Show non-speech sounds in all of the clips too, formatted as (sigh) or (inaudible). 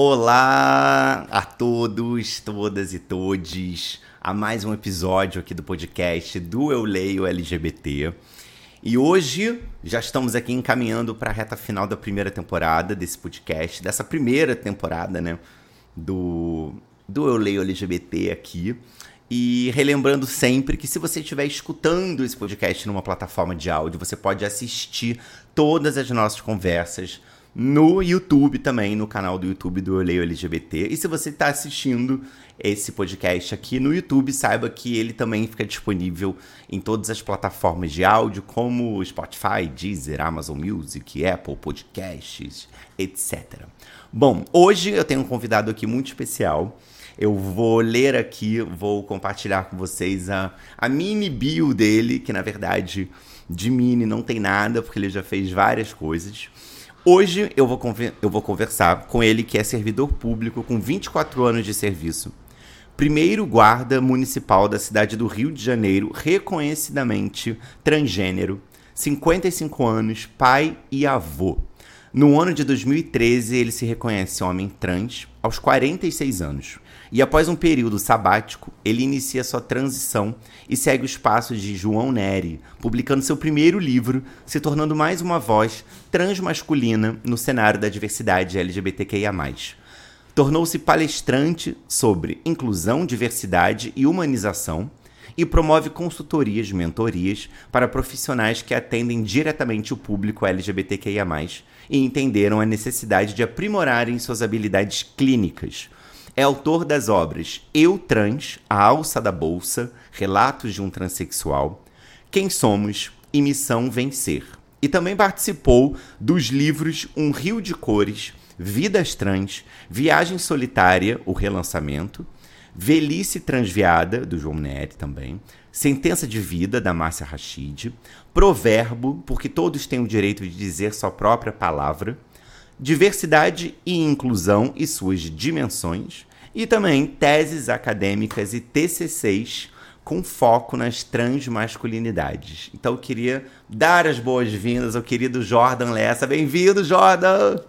Olá a todos, todas e todes, a mais um episódio aqui do podcast do Eu Leio LGBT. E hoje já estamos aqui encaminhando para a reta final da primeira temporada desse podcast, dessa primeira temporada, né, do, do Eu Leio LGBT aqui. E relembrando sempre que se você estiver escutando esse podcast numa plataforma de áudio, você pode assistir todas as nossas conversas no YouTube também, no canal do YouTube do Leio LGBT. E se você está assistindo esse podcast aqui no YouTube, saiba que ele também fica disponível em todas as plataformas de áudio, como Spotify, Deezer, Amazon Music, Apple Podcasts, etc. Bom, hoje eu tenho um convidado aqui muito especial. Eu vou ler aqui, vou compartilhar com vocês a, a mini bio dele, que na verdade de mini não tem nada, porque ele já fez várias coisas. Hoje eu vou, eu vou conversar com ele, que é servidor público com 24 anos de serviço. Primeiro guarda municipal da cidade do Rio de Janeiro, reconhecidamente transgênero, 55 anos, pai e avô. No ano de 2013, ele se reconhece homem trans aos 46 anos. E após um período sabático, ele inicia sua transição e segue os passos de João Neri, publicando seu primeiro livro, se tornando mais uma voz transmasculina no cenário da diversidade LGBTQIA. Tornou-se palestrante sobre inclusão, diversidade e humanização e promove consultorias, mentorias para profissionais que atendem diretamente o público LGBTQIA, e entenderam a necessidade de aprimorarem suas habilidades clínicas é autor das obras Eu Trans, A Alça da Bolsa, Relatos de um Transsexual, Quem Somos e Missão Vencer. E também participou dos livros Um Rio de Cores, Vidas Trans, Viagem Solitária, o relançamento, Velhice Transviada, do João Neri também, Sentença de Vida, da Márcia Rachid, Proverbo, porque todos têm o direito de dizer sua própria palavra, Diversidade e Inclusão e suas dimensões, e também teses acadêmicas e TCCs com foco nas transmasculinidades. Então eu queria dar as boas-vindas ao querido Jordan Lessa. Bem-vindo, Jordan!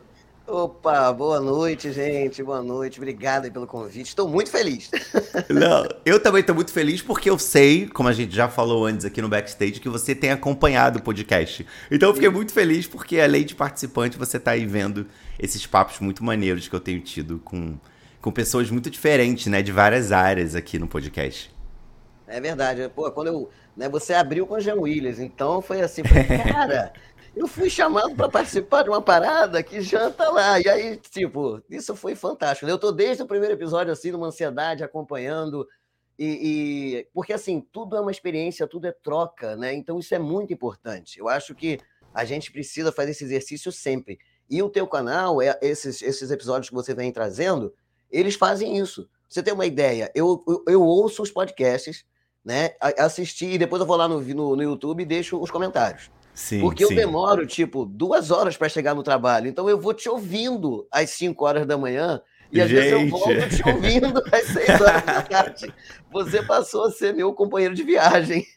Opa, boa noite, gente. Boa noite. Obrigado pelo convite. Estou muito feliz. (laughs) Não, eu também estou muito feliz porque eu sei, como a gente já falou antes aqui no backstage, que você tem acompanhado o podcast. Então eu fiquei muito feliz porque, além de participante, você está aí vendo esses papos muito maneiros que eu tenho tido com com pessoas muito diferentes, né? De várias áreas aqui no podcast. É verdade. Pô, quando eu. Né, você abriu com o Jean Williams, então foi assim, (laughs) cara. eu fui chamado para participar de uma parada que já tá lá. E aí, tipo, isso foi fantástico. Eu tô desde o primeiro episódio, assim, numa ansiedade, acompanhando. E, e, porque assim, tudo é uma experiência, tudo é troca, né? Então isso é muito importante. Eu acho que a gente precisa fazer esse exercício sempre. E o teu canal, é, esses, esses episódios que você vem trazendo, eles fazem isso. Você tem uma ideia? Eu, eu, eu ouço os podcasts, né? Assisti e depois eu vou lá no, no, no YouTube e deixo os comentários. Sim, Porque sim. eu demoro, tipo, duas horas para chegar no trabalho. Então eu vou te ouvindo às 5 horas da manhã e às Gente. vezes eu volto te ouvindo às 6 horas da tarde. Você passou a ser meu companheiro de viagem.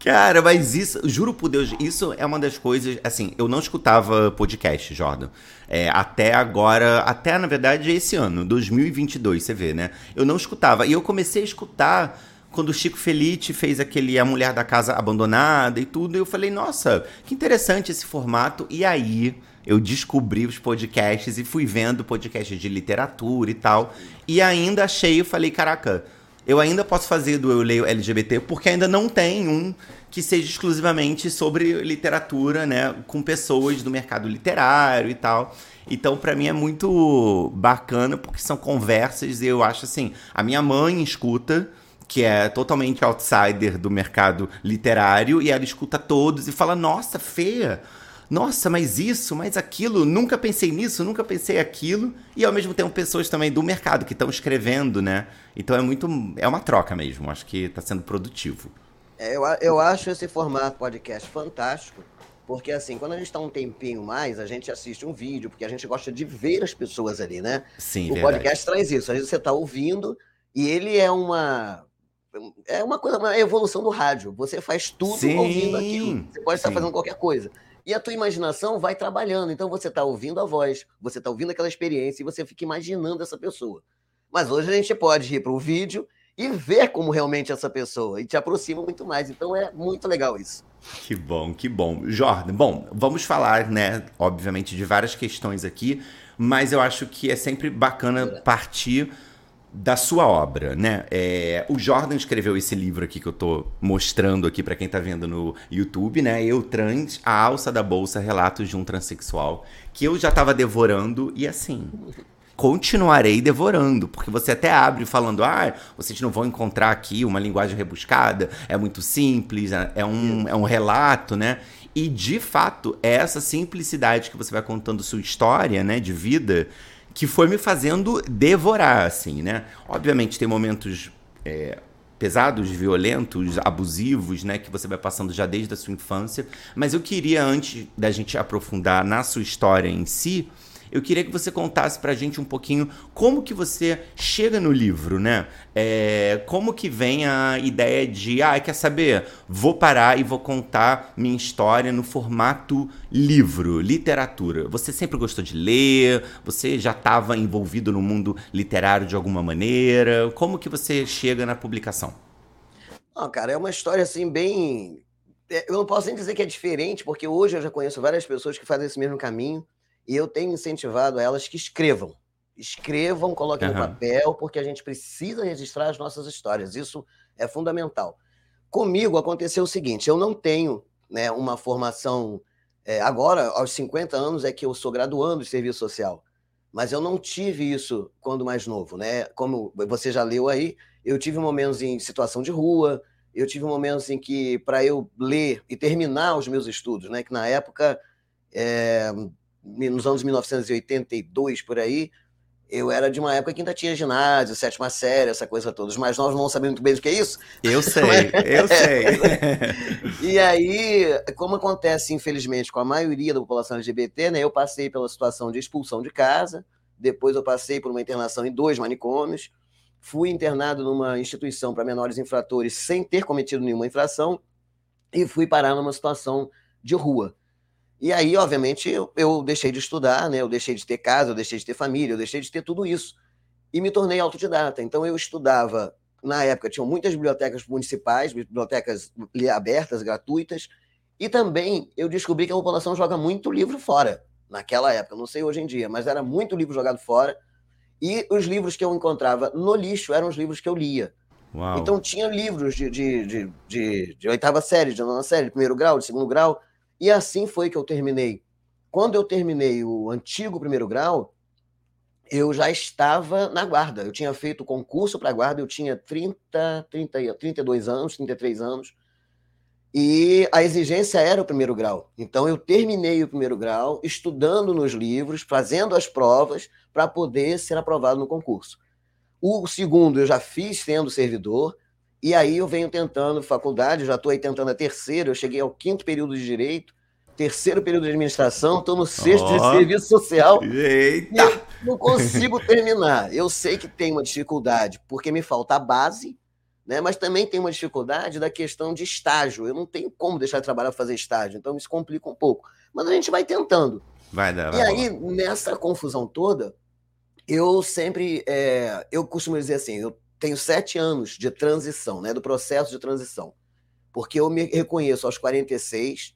Cara, mas isso, juro por Deus, isso é uma das coisas. Assim, eu não escutava podcast, Jordan. É, até agora, até na verdade esse ano, 2022, você vê, né? Eu não escutava. E eu comecei a escutar quando o Chico Felice fez aquele A Mulher da Casa Abandonada e tudo. Eu falei, nossa, que interessante esse formato. E aí eu descobri os podcasts e fui vendo podcasts de literatura e tal. E ainda achei, eu falei, caraca, eu ainda posso fazer do Eu Leio LGBT porque ainda não tem um que seja exclusivamente sobre literatura, né, com pessoas do mercado literário e tal. Então, para mim é muito bacana porque são conversas e eu acho assim, a minha mãe escuta que é totalmente outsider do mercado literário, e ela escuta todos e fala: Nossa, feia! Nossa, mas isso, mas aquilo, nunca pensei nisso, nunca pensei aquilo. E ao mesmo tempo pessoas também do mercado que estão escrevendo, né? Então é muito. É uma troca mesmo. Acho que está sendo produtivo. É, eu, eu acho esse formato podcast fantástico, porque assim, quando a gente está um tempinho mais, a gente assiste um vídeo, porque a gente gosta de ver as pessoas ali, né? Sim, O verdade. podcast traz isso. Às vezes você está ouvindo e ele é uma. É uma coisa, uma evolução do rádio. Você faz tudo Sim, ouvindo aquilo. Você pode estar sim. fazendo qualquer coisa. E a tua imaginação vai trabalhando. Então você está ouvindo a voz, você está ouvindo aquela experiência e você fica imaginando essa pessoa. Mas hoje a gente pode ir para o vídeo e ver como realmente é essa pessoa. E te aproxima muito mais. Então é muito legal isso. Que bom, que bom. Jordan, bom, vamos falar, né, obviamente, de várias questões aqui, mas eu acho que é sempre bacana partir da sua obra, né? É, o Jordan escreveu esse livro aqui que eu tô mostrando aqui para quem tá vendo no YouTube, né? Eu Trans, a alça da bolsa, relatos de um transexual, que eu já tava devorando e assim, continuarei devorando, porque você até abre falando, ah, vocês não vão encontrar aqui uma linguagem rebuscada, é muito simples, é é um, é um relato, né? E de fato, é essa simplicidade que você vai contando sua história, né, de vida, que foi me fazendo devorar, assim, né? Obviamente tem momentos é, pesados, violentos, abusivos, né, que você vai passando já desde a sua infância, mas eu queria, antes da gente aprofundar na sua história em si, eu queria que você contasse pra gente um pouquinho como que você chega no livro, né? É, como que vem a ideia de, ah, quer saber? Vou parar e vou contar minha história no formato livro, literatura. Você sempre gostou de ler? Você já estava envolvido no mundo literário de alguma maneira? Como que você chega na publicação? Não, cara, é uma história assim bem. é, Eu não posso nem dizer que é diferente, porque hoje eu já conheço várias pessoas que fazem esse mesmo caminho e eu tenho incentivado elas que escrevam. Escrevam, coloquem no Aham. papel, porque a gente precisa registrar as nossas histórias. Isso é fundamental. Comigo aconteceu o seguinte: eu não tenho né, uma formação. é, agora, aos 50 anos, é que eu sou graduando de serviço social. Mas eu não tive isso quando mais novo, né? Como você já leu aí, eu tive momentos em situação de rua, eu tive momentos em que, para eu ler e terminar os meus estudos, né? Que na época, é, nos anos 1982, por aí, eu era de uma época que ainda tinha ginásio, sétima série, essa coisa toda. Os mais novos não sabem muito bem do que é isso. Eu (laughs) sei, eu sei. (laughs) E aí, como acontece, infelizmente, com a maioria da população LGBT, né? Eu passei pela situação de expulsão de casa, depois eu passei por uma internação em dois manicômios, fui internado numa instituição para menores infratores sem ter cometido nenhuma infração e fui parar numa situação de rua. E aí, obviamente, eu, eu deixei de estudar, né? Eu deixei de ter casa, eu deixei de ter família, eu deixei de ter tudo isso. E me tornei autodidata. Então, eu estudava, na época, tinham muitas bibliotecas municipais, bibliotecas li- abertas, gratuitas, e também eu descobri que a população joga muito livro fora, naquela época, não sei hoje em dia, mas era muito livro jogado fora. E os livros que eu encontrava no lixo eram os livros que eu lia. Uau. Então tinha livros de, de, de, de, de oitava série, de nona série, de primeiro grau, de segundo grau, e assim foi que eu terminei. Quando eu terminei o antigo primeiro grau, eu já estava na guarda. Eu tinha feito concurso para a guarda, eu tinha 30, 30, e- 32 anos, 33 anos, e a exigência era o primeiro grau. Então eu terminei o primeiro grau, estudando nos livros, fazendo as provas para poder ser aprovado no concurso. O segundo eu já fiz sendo servidor, e aí eu venho tentando faculdade, já estou aí tentando a terceira, eu cheguei ao quinto período de direito, terceiro período de administração, estou no sexto de Ó. serviço social, e Eita! não consigo (laughs) terminar. Eu sei que tem uma dificuldade, porque me falta a base, né? mas também tem uma dificuldade da questão de estágio. Eu não tenho como deixar de trabalhar para fazer estágio, então isso complica um pouco. Mas a gente vai tentando. Vai dar, E vai aí, nessa confusão toda, eu sempre. é, eu costumo dizer assim: eu tenho sete anos de transição, né, do processo de transição. Porque eu me reconheço aos 46,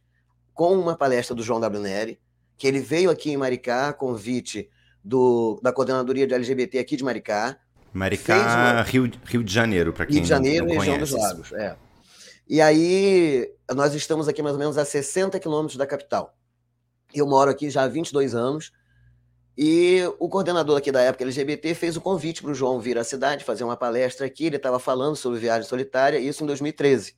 com uma palestra do João W. Neri, que ele veio aqui em Maricá, convite do, da coordenadoria de LGBT aqui de Maricá, Maricá, uma- Rio, Rio de Janeiro, para quem Rio de Janeiro, não região conhece. dos Lagos. É. E aí, nós estamos aqui mais ou menos a 60 quilômetros da capital. Eu moro aqui já há 22 anos E o coordenador aqui da época LGBT fez o convite para o João vir à cidade fazer uma palestra aqui. Ele estava falando sobre viagem solitária, isso em 2013.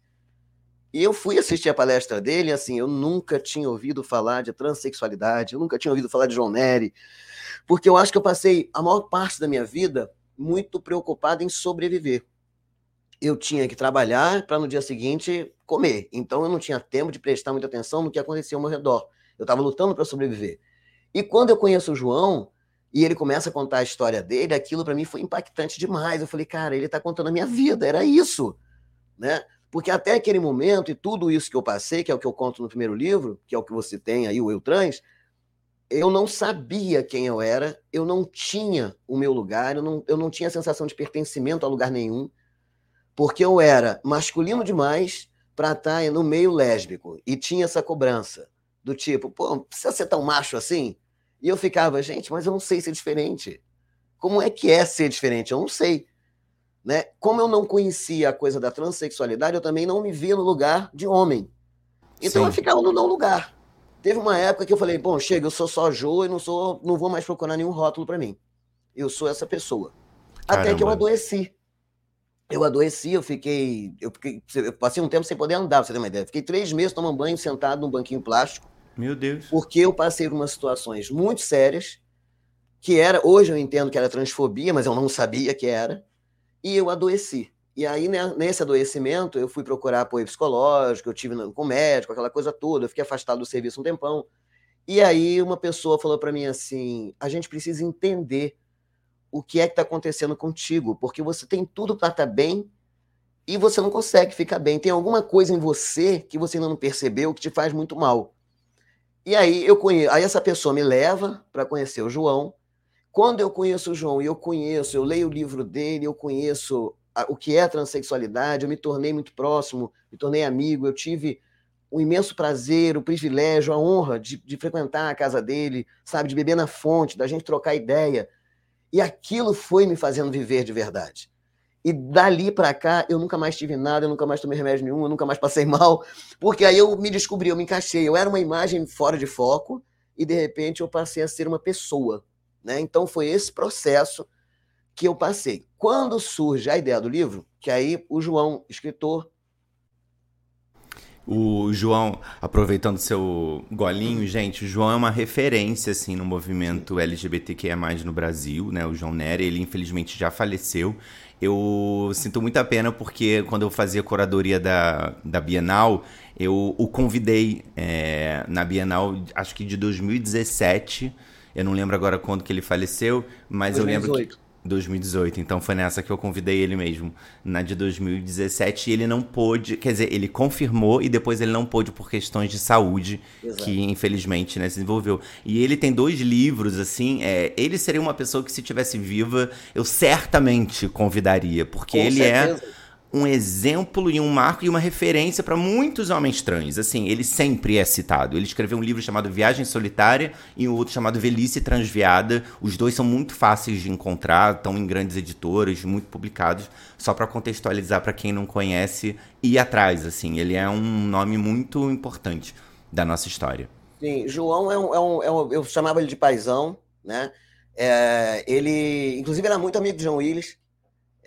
E eu fui assistir a palestra dele, assim, eu nunca tinha ouvido falar de transexualidade, eu nunca tinha ouvido falar de João Nery, porque eu acho que eu passei a maior parte da minha vida muito preocupado em sobreviver. Eu tinha que trabalhar para no dia seguinte comer, então eu não tinha tempo de prestar muita atenção no que acontecia ao meu redor. Eu estava lutando para sobreviver. E quando eu conheço o João e ele começa a contar a história dele, aquilo para mim foi impactante demais. Eu falei, cara, ele está contando a minha vida, era isso, né? Porque até aquele momento, e tudo isso que eu passei, que é o que eu conto no primeiro livro, que é o que você tem aí, o Eu Trans, eu não sabia quem eu era, eu não tinha o meu lugar, eu não, eu não tinha a sensação de pertencimento a lugar nenhum, porque eu era masculino demais para estar tá no meio lésbico, e tinha essa cobrança, do tipo, pô, precisa ser tão macho assim? E eu ficava, gente, mas eu não sei ser diferente. Como é que é ser diferente? Eu não sei. Né? Como eu não conhecia a coisa da transexualidade, eu também não me via no lugar de homem. Então Sim. eu ficava no não lugar. Teve uma época que eu falei, bom, chega, eu sou só Jo e não sou, não vou mais procurar nenhum rótulo para mim. Eu sou essa pessoa. Caramba. Até que eu adoeci. Eu adoeci, eu fiquei, eu fiquei, eu passei um tempo sem poder andar, pra você ter uma ideia. Fiquei três meses tomando banho sentado num banquinho plástico. Meu Deus. Porque eu passei por umas situações muito sérias, que era, hoje eu entendo que era transfobia, mas eu não sabia que era e eu adoeci. E aí, né, nesse adoecimento, eu fui procurar apoio psicológico, eu tive com médico, aquela coisa toda, eu fiquei afastado do serviço um tempão. E aí, uma pessoa falou para mim assim: a gente precisa entender o que é que está acontecendo contigo, porque você tem tudo para estar tá bem e você não consegue ficar bem. Tem alguma coisa em você que você ainda não percebeu que te faz muito mal. E aí eu conheço, aí essa pessoa me leva para conhecer o João, quando eu conheço o João e eu conheço, eu leio o livro dele, eu conheço o que é transexualidade, eu me tornei muito próximo, me tornei amigo, eu tive o imenso prazer, o privilégio, a honra de, de frequentar a casa dele, sabe, de beber na fonte, da gente trocar ideia. E aquilo foi me fazendo viver de verdade. E dali para cá, eu nunca mais tive nada, eu nunca mais tomei remédio nenhum, eu nunca mais passei (laughs) mal, porque aí eu me descobri, eu me encaixei. Eu era uma imagem fora de foco e de repente eu passei a ser uma pessoa. Né? Então foi esse processo que eu passei. Quando surge a ideia do livro, que aí o João, escritor. O João, aproveitando seu golinho, gente, o João é uma referência assim no movimento LGBTQIA+, no Brasil, né? O João Nery, ele infelizmente já faleceu. Eu sinto muita pena porque quando eu fazia curadoria da, da Bienal, eu o convidei é, na Bienal, acho que de 2017, eu não lembro agora quando que ele faleceu, mas 2018. eu lembro que 2018. Então foi nessa que eu convidei ele mesmo, na de 2017, e ele não pôde, quer dizer, ele confirmou e depois ele não pôde por questões de saúde, Exato. que infelizmente né, se desenvolveu. E ele tem dois livros, assim, é, ele seria uma pessoa que se tivesse viva, eu certamente convidaria, porque Com ele é certeza. é um exemplo e um marco e uma referência para muitos homens trans. Assim, ele sempre é citado. Ele escreveu um livro chamado Viagem Solitária e um outro chamado Velhice Transviada. Os dois são muito fáceis de encontrar, estão em grandes editoras, muito publicados. Só para contextualizar para quem não conhece e atrás, assim, ele é um nome muito importante da nossa história. Sim, João é um, é um, é um eu chamava ele de paizão, né? É, ele, inclusive, era muito amigo de João Willis.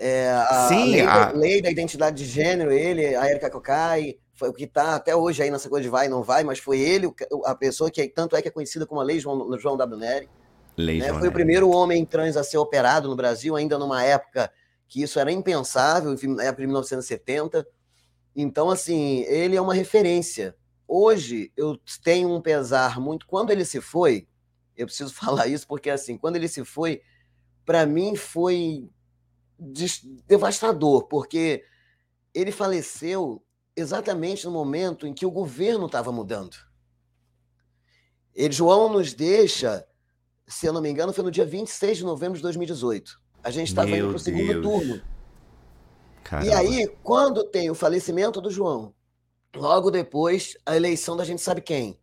É, a, Sim, lei, a... Da, lei da identidade de gênero, ele, a Erika Kokai, foi o que está até hoje aí nessa coisa de vai e não vai, mas foi ele a pessoa que tanto é que é conhecida como a Lei João, João W. Nery. Lei né? João foi Nery. o primeiro homem trans a ser operado no Brasil, ainda numa época que isso era impensável, na época de 1970. Então, assim, ele é uma referência. Hoje, eu tenho um pesar muito. Quando ele se foi, eu preciso (laughs) falar isso, porque, assim, quando ele se foi, para mim foi devastador, porque ele faleceu exatamente no momento em que o governo estava mudando. Ele, João nos deixa, se eu não me engano, foi no dia 26 de novembro de 2018. A gente estava indo para o segundo turno. Caramba. E aí, quando tem o falecimento do João, logo depois, a eleição da gente sabe quem.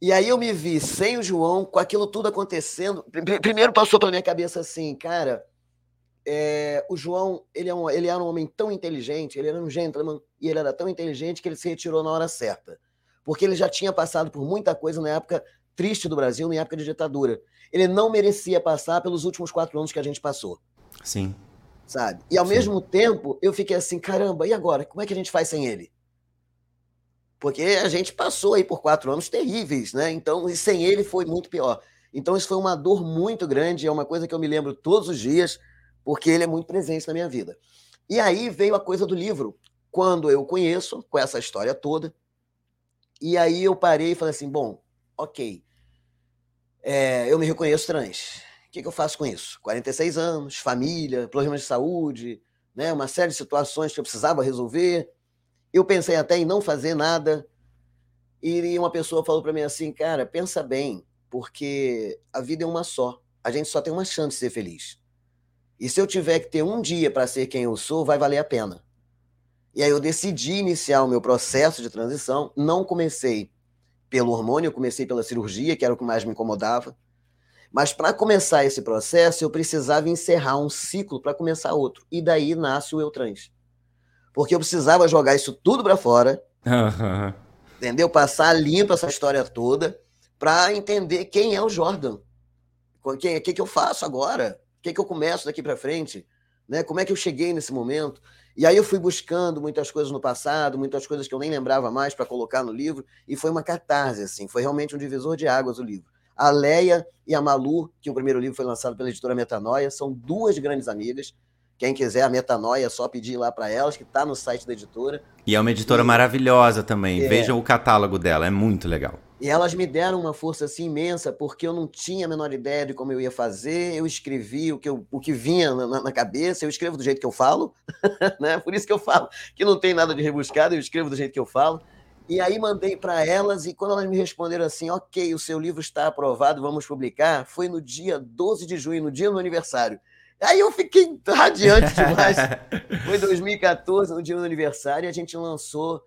E aí eu me vi sem o João, com aquilo tudo acontecendo. Primeiro passou pela minha cabeça assim, cara, é, o João, ele, é um, ele era um homem tão inteligente, ele era um gentleman, e ele era tão inteligente que ele se retirou na hora certa. Porque ele já tinha passado por muita coisa na época triste do Brasil em época de ditadura. Ele não merecia passar pelos últimos quatro anos que a gente passou. Sim. Sabe? E ao Sim. mesmo tempo, eu fiquei assim, caramba, e agora? Como é que a gente faz sem ele? Porque a gente passou aí por quatro anos terríveis, né? Então, e sem ele foi muito pior. Então, isso foi uma dor muito grande, é uma coisa que eu me lembro todos os dias, porque ele é muito presente na minha vida. E aí veio a coisa do livro, quando eu conheço, com essa história toda, e aí eu parei e falei assim: bom, ok, é, eu me reconheço trans. O que, que eu faço com isso? 46 anos, família, problemas de saúde, né, uma série de situações que eu precisava resolver. Eu pensei até em não fazer nada. E uma pessoa falou para mim assim, cara, pensa bem, porque a vida é uma só. A gente só tem uma chance de ser feliz. E se eu tiver que ter um dia para ser quem eu sou, vai valer a pena. E aí eu decidi iniciar o meu processo de transição. Não comecei pelo hormônio, eu comecei pela cirurgia, que era o que mais me incomodava. Mas para começar esse processo, eu precisava encerrar um ciclo para começar outro. E daí nasce o eu trans. Porque eu precisava jogar isso tudo para fora. Entendeu? Passar limpo essa história toda para entender quem é o Jordan. O que, que, que eu faço agora? O que, que eu começo daqui para frente? Né? Como é que eu cheguei nesse momento? E aí eu fui buscando muitas coisas no passado, muitas coisas que eu nem lembrava mais para colocar no livro, e foi uma catarse, assim, foi realmente um divisor de águas o livro. A Leia e a Malu, que o primeiro livro foi lançado pela editora Metanoia, são duas grandes amigas. Quem quiser a Metanoia, é só pedir lá para elas, que está no site da editora. E é uma editora e... maravilhosa também. É. Vejam o catálogo dela, é muito legal. E elas me deram uma força assim imensa, porque eu não tinha a menor ideia de como eu ia fazer. Eu escrevi o que, eu, o que vinha na, na cabeça, eu escrevo do jeito que eu falo, (laughs) né? Por isso que eu falo que não tem nada de rebuscado, eu escrevo do jeito que eu falo. E aí mandei para elas, e quando elas me responderam assim, ok, o seu livro está aprovado, vamos publicar, foi no dia 12 de junho, no dia do meu aniversário. Aí eu fiquei radiante demais. (laughs) foi 2014, no dia do aniversário, e a gente lançou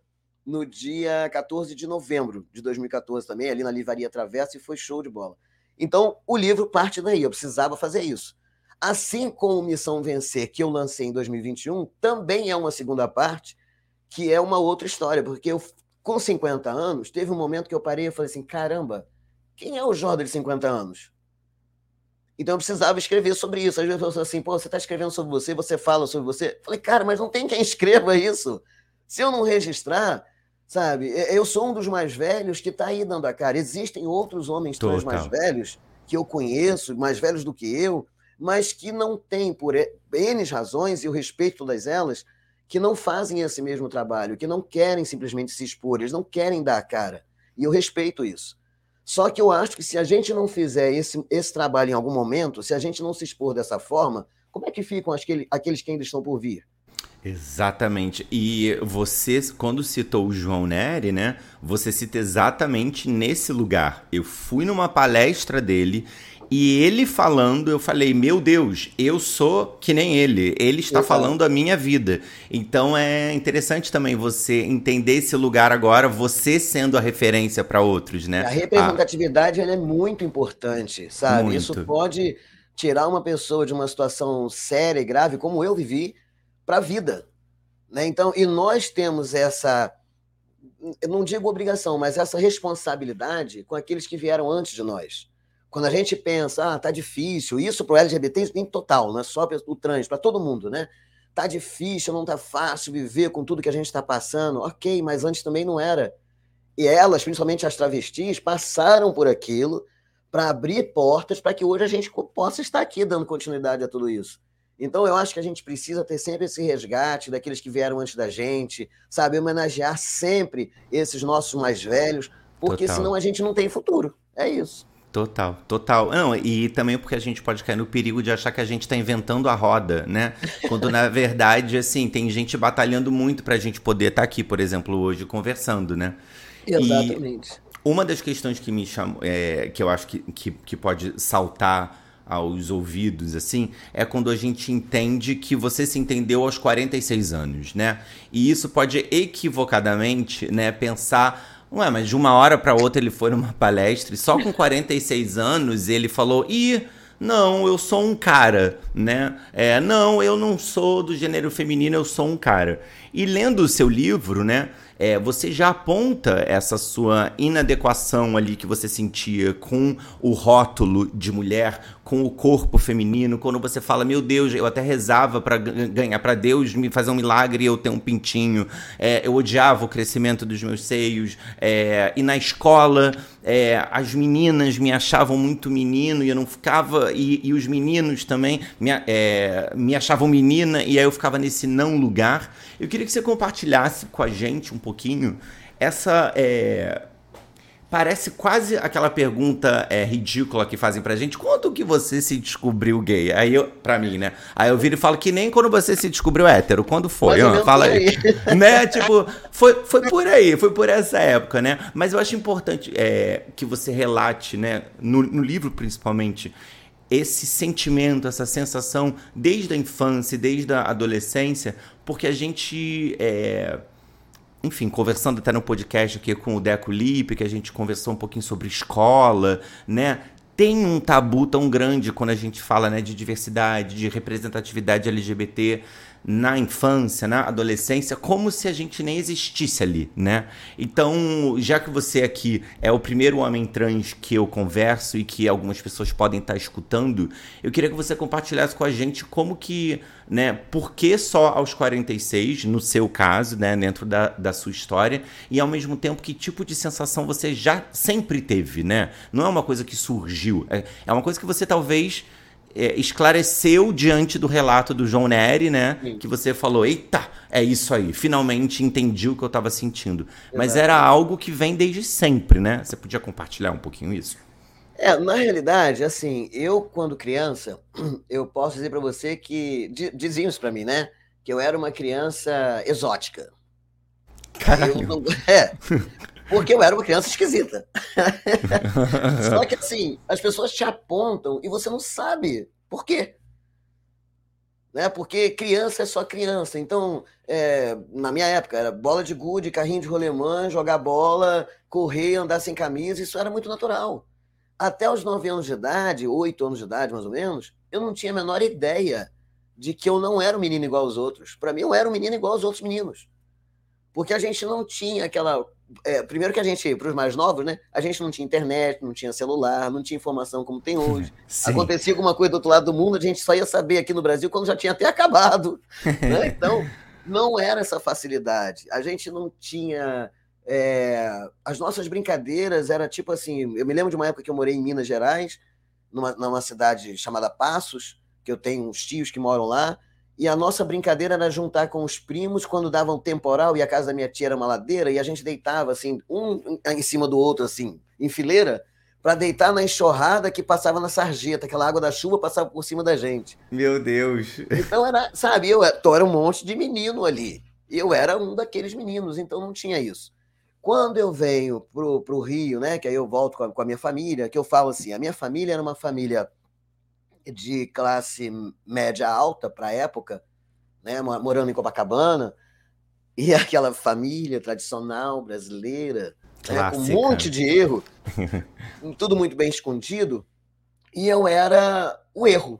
no dia 14 de novembro de 2014 também, ali na Livraria Travessa, e foi show de bola. Então, o livro parte daí, eu precisava fazer isso. Assim como Missão Vencer, que eu lancei em 2021, também é uma segunda parte, que é uma outra história, porque eu, com 50 anos, teve um momento que eu parei e falei assim: caramba, quem é o Jordan de 50 anos? Então eu precisava escrever sobre isso. Às vezes eu falo assim, pô, você está escrevendo sobre você, você fala sobre você. Eu falei, cara, mas não tem quem (laughs) escreva isso. Se eu não registrar, Sabe? Eu sou um dos mais velhos que está aí dando a cara. Existem outros homens trans mais velhos que eu conheço, mais velhos do que eu, mas que não têm, por N razões, e eu respeito todas elas, que não fazem esse mesmo trabalho, que não querem simplesmente se expor, eles não querem dar a cara. E eu respeito isso. Só que eu acho que se a gente não fizer esse, esse trabalho em algum momento, se a gente não se expor dessa forma, como é que ficam aqueles, aqueles que ainda estão por vir? Exatamente. E você, quando citou o João Neri, né? Você cita exatamente nesse lugar. Eu fui numa palestra dele e ele falando, eu falei: Meu Deus, eu sou que nem ele. Ele está falando a minha vida. Então é interessante também você entender esse lugar agora, você sendo a referência para outros, né? A representatividade ah. é muito importante, sabe? Muito. Isso pode tirar uma pessoa de uma situação séria e grave, como eu vivi para a vida. Né? Então, e nós temos essa, eu não digo obrigação, mas essa responsabilidade com aqueles que vieram antes de nós. Quando a gente pensa, ah, tá difícil, isso para o LGBT em total, não é só o trans, para todo mundo, né? Tá difícil, não tá fácil viver com tudo que a gente está passando. Ok, mas antes também não era. E elas, principalmente as travestis, passaram por aquilo para abrir portas para que hoje a gente possa estar aqui dando continuidade a tudo isso. Então, eu acho que a gente precisa ter sempre esse resgate daqueles que vieram antes da gente, sabe? Homenagear sempre esses nossos mais velhos, porque total. senão a gente não tem futuro. É isso. Total, total. Não, e também porque a gente pode cair no perigo de achar que a gente está inventando a roda, né? Quando na verdade, assim, tem gente batalhando muito para a gente poder estar tá aqui, por exemplo, hoje conversando, né? Exatamente. E uma das questões que me chamou, é, que eu acho que, que, que pode saltar aos ouvidos, assim, é quando a gente entende que você se entendeu aos 46 anos, né? E isso pode equivocadamente, né, pensar, ué, mas de uma hora para outra ele foi numa (laughs) palestra e só com 46 anos ele falou, e não, eu sou um cara, né? É, não, eu não sou do gênero feminino, eu sou um cara. E lendo o seu livro, né? é, você já aponta essa sua inadequação ali que você sentia com o rótulo de mulher, com o corpo feminino, quando você fala, meu Deus, eu até rezava para ganhar, para Deus me fazer um milagre e eu ter um pintinho, é, eu odiava o crescimento dos meus seios, é, e na escola é, as meninas me achavam muito menino e eu não ficava, e, e os meninos também me, é, me achavam menina e aí eu ficava nesse não lugar. Eu queria que você compartilhasse com a gente um pouquinho essa. É, parece quase aquela pergunta é, ridícula que fazem pra gente. Quando que você se descobriu gay? Aí eu, pra mim, né? Aí eu viro e falo que nem quando você se descobriu hétero. Quando foi? fala aí. aí. (laughs) né? Tipo, foi, foi por aí, foi por essa época, né? Mas eu acho importante é, que você relate, né? No, no livro, principalmente, esse sentimento, essa sensação desde a infância, desde a adolescência, porque a gente. É, enfim, conversando até no podcast aqui com o Deco Lipe, que a gente conversou um pouquinho sobre escola, né? Tem um tabu tão grande quando a gente fala né, de diversidade, de representatividade LGBT na infância, na adolescência, como se a gente nem existisse ali, né? Então, já que você aqui é o primeiro homem trans que eu converso e que algumas pessoas podem estar escutando, eu queria que você compartilhasse com a gente como que, né, por que só aos 46, no seu caso, né, dentro da, da sua história, e ao mesmo tempo que tipo de sensação você já sempre teve, né? Não é uma coisa que surgiu, é, é uma coisa que você talvez é, esclareceu diante do relato do João Neri, né? Sim. Que você falou, eita, é isso aí, finalmente entendi o que eu estava sentindo. Exato. Mas era algo que vem desde sempre, né? Você podia compartilhar um pouquinho isso? É, na realidade, assim, eu quando criança, (clears throat) eu posso dizer para você que diziam isso para mim, né? Que eu era uma criança exótica. Caralho. Não, (laughs) é, porque eu era uma criança esquisita. (laughs) Só que assim, as pessoas te apontam e você não sabe por quê. Né? Porque criança é só criança. Então, é, na minha época, era bola de gude, carrinho de rolemã, jogar bola, correr, andar sem camisa, isso era muito natural. Até os 9 anos de idade, 8 anos de idade mais ou menos, eu não tinha a menor ideia de que eu não era um menino igual aos outros. Para mim, eu era um menino igual aos outros meninos. Porque a gente não tinha aquela é, primeiro que a gente, para os mais novos, né? A gente não tinha internet, não tinha celular, não tinha informação como tem hoje. (laughs) Sim. Acontecia alguma coisa do outro lado do mundo, a gente só ia saber aqui no Brasil quando já tinha até acabado. (laughs) Né? Então, não era essa facilidade. A gente não tinha. É... As nossas brincadeiras era tipo assim. Eu me lembro de uma época que eu morei em Minas Gerais, numa, numa cidade chamada Passos, que eu tenho uns tios que moram lá. E a nossa brincadeira era juntar com os primos quando davam um temporal e a casa da minha tia era uma ladeira e a gente deitava assim, um em cima do outro, assim, em fileira, para deitar na enxurrada que passava na sarjeta, aquela água da chuva passava por cima da gente. Meu Deus. Então era, sabe, eu, eu era um monte de menino ali. Eu era um daqueles meninos, então não tinha isso. Quando eu venho pro, pro Rio, né, que aí eu volto com a, com a minha família, que eu falo assim, a minha família era uma família de classe média alta para a época, né, morando em Copacabana, e (laughs) aquela família tradicional brasileira, né, com um monte de erro, (laughs) tudo muito bem escondido, e eu era o erro,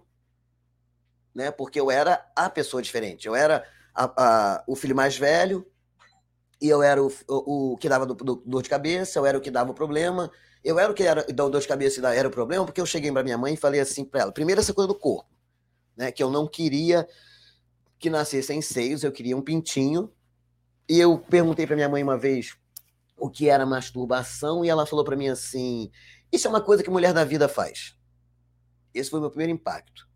né, porque eu era a pessoa diferente, eu era a, a, o filho mais velho, e eu era o, o, o que dava do, do, dor de cabeça, eu era o que dava o problema, eu era o que era dor de cabeça era o problema, porque eu cheguei para minha mãe e falei assim para ela: primeiro, essa coisa do corpo, né? Que eu não queria que nascessem seios, eu queria um pintinho. E eu perguntei para minha mãe uma vez o que era masturbação, e ela falou para mim assim: Isso é uma coisa que mulher da vida faz. Esse foi o meu primeiro impacto.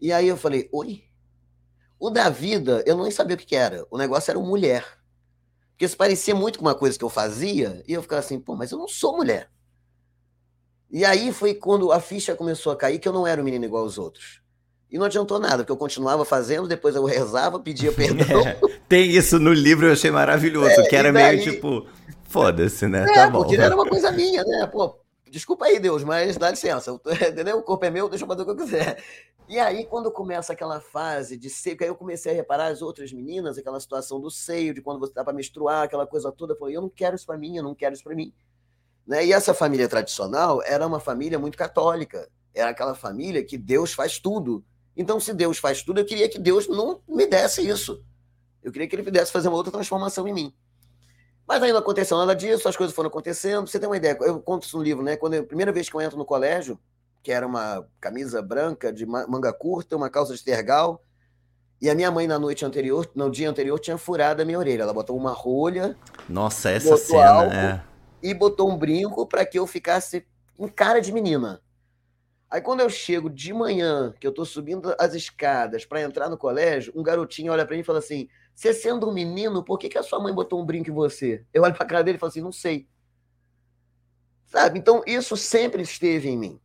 E aí eu falei: Oi? O da vida, eu nem sabia o que era. O negócio era mulher. Porque isso parecia muito com uma coisa que eu fazia, e eu ficava assim, pô, mas eu não sou mulher. E aí foi quando a ficha começou a cair que eu não era um menino igual aos outros. E não adiantou nada, porque eu continuava fazendo, depois eu rezava, pedia (laughs) perdão. É, tem isso no livro, eu achei maravilhoso, é, que era daí... meio tipo, foda-se, né? É, tá bom. porque era uma coisa minha, né? Pô, desculpa aí, Deus, mas dá licença, (laughs) entendeu? O corpo é meu, deixa eu fazer o que eu quiser. E aí, quando começa aquela fase de seio, aí eu comecei a reparar as outras meninas, aquela situação do seio, de quando você dá para menstruar, aquela coisa toda, eu falei, eu não quero isso para mim, eu não quero isso para mim. Né? E essa família tradicional era uma família muito católica, era aquela família que Deus faz tudo. Então, se Deus faz tudo, eu queria que Deus não me desse isso. Eu queria que ele pudesse fazer uma outra transformação em mim. Mas aí não aconteceu nada disso, as coisas foram acontecendo. Você tem uma ideia? Eu conto isso no livro, né? Quando a primeira vez que eu entro no colégio, que era uma camisa branca de manga curta, uma calça de tergal, e a minha mãe na noite anterior, no dia anterior, tinha furado a minha orelha. Ela botou uma rolha. Nossa, essa cena é... e botou um brinco para que eu ficasse em cara de menina. Aí quando eu chego de manhã, que eu tô subindo as escadas para entrar no colégio, um garotinho olha para mim e fala assim: "Você sendo um menino, por que, que a sua mãe botou um brinco em você?" Eu olho para cara dele e falo assim: "Não sei." Sabe? Então isso sempre esteve em mim.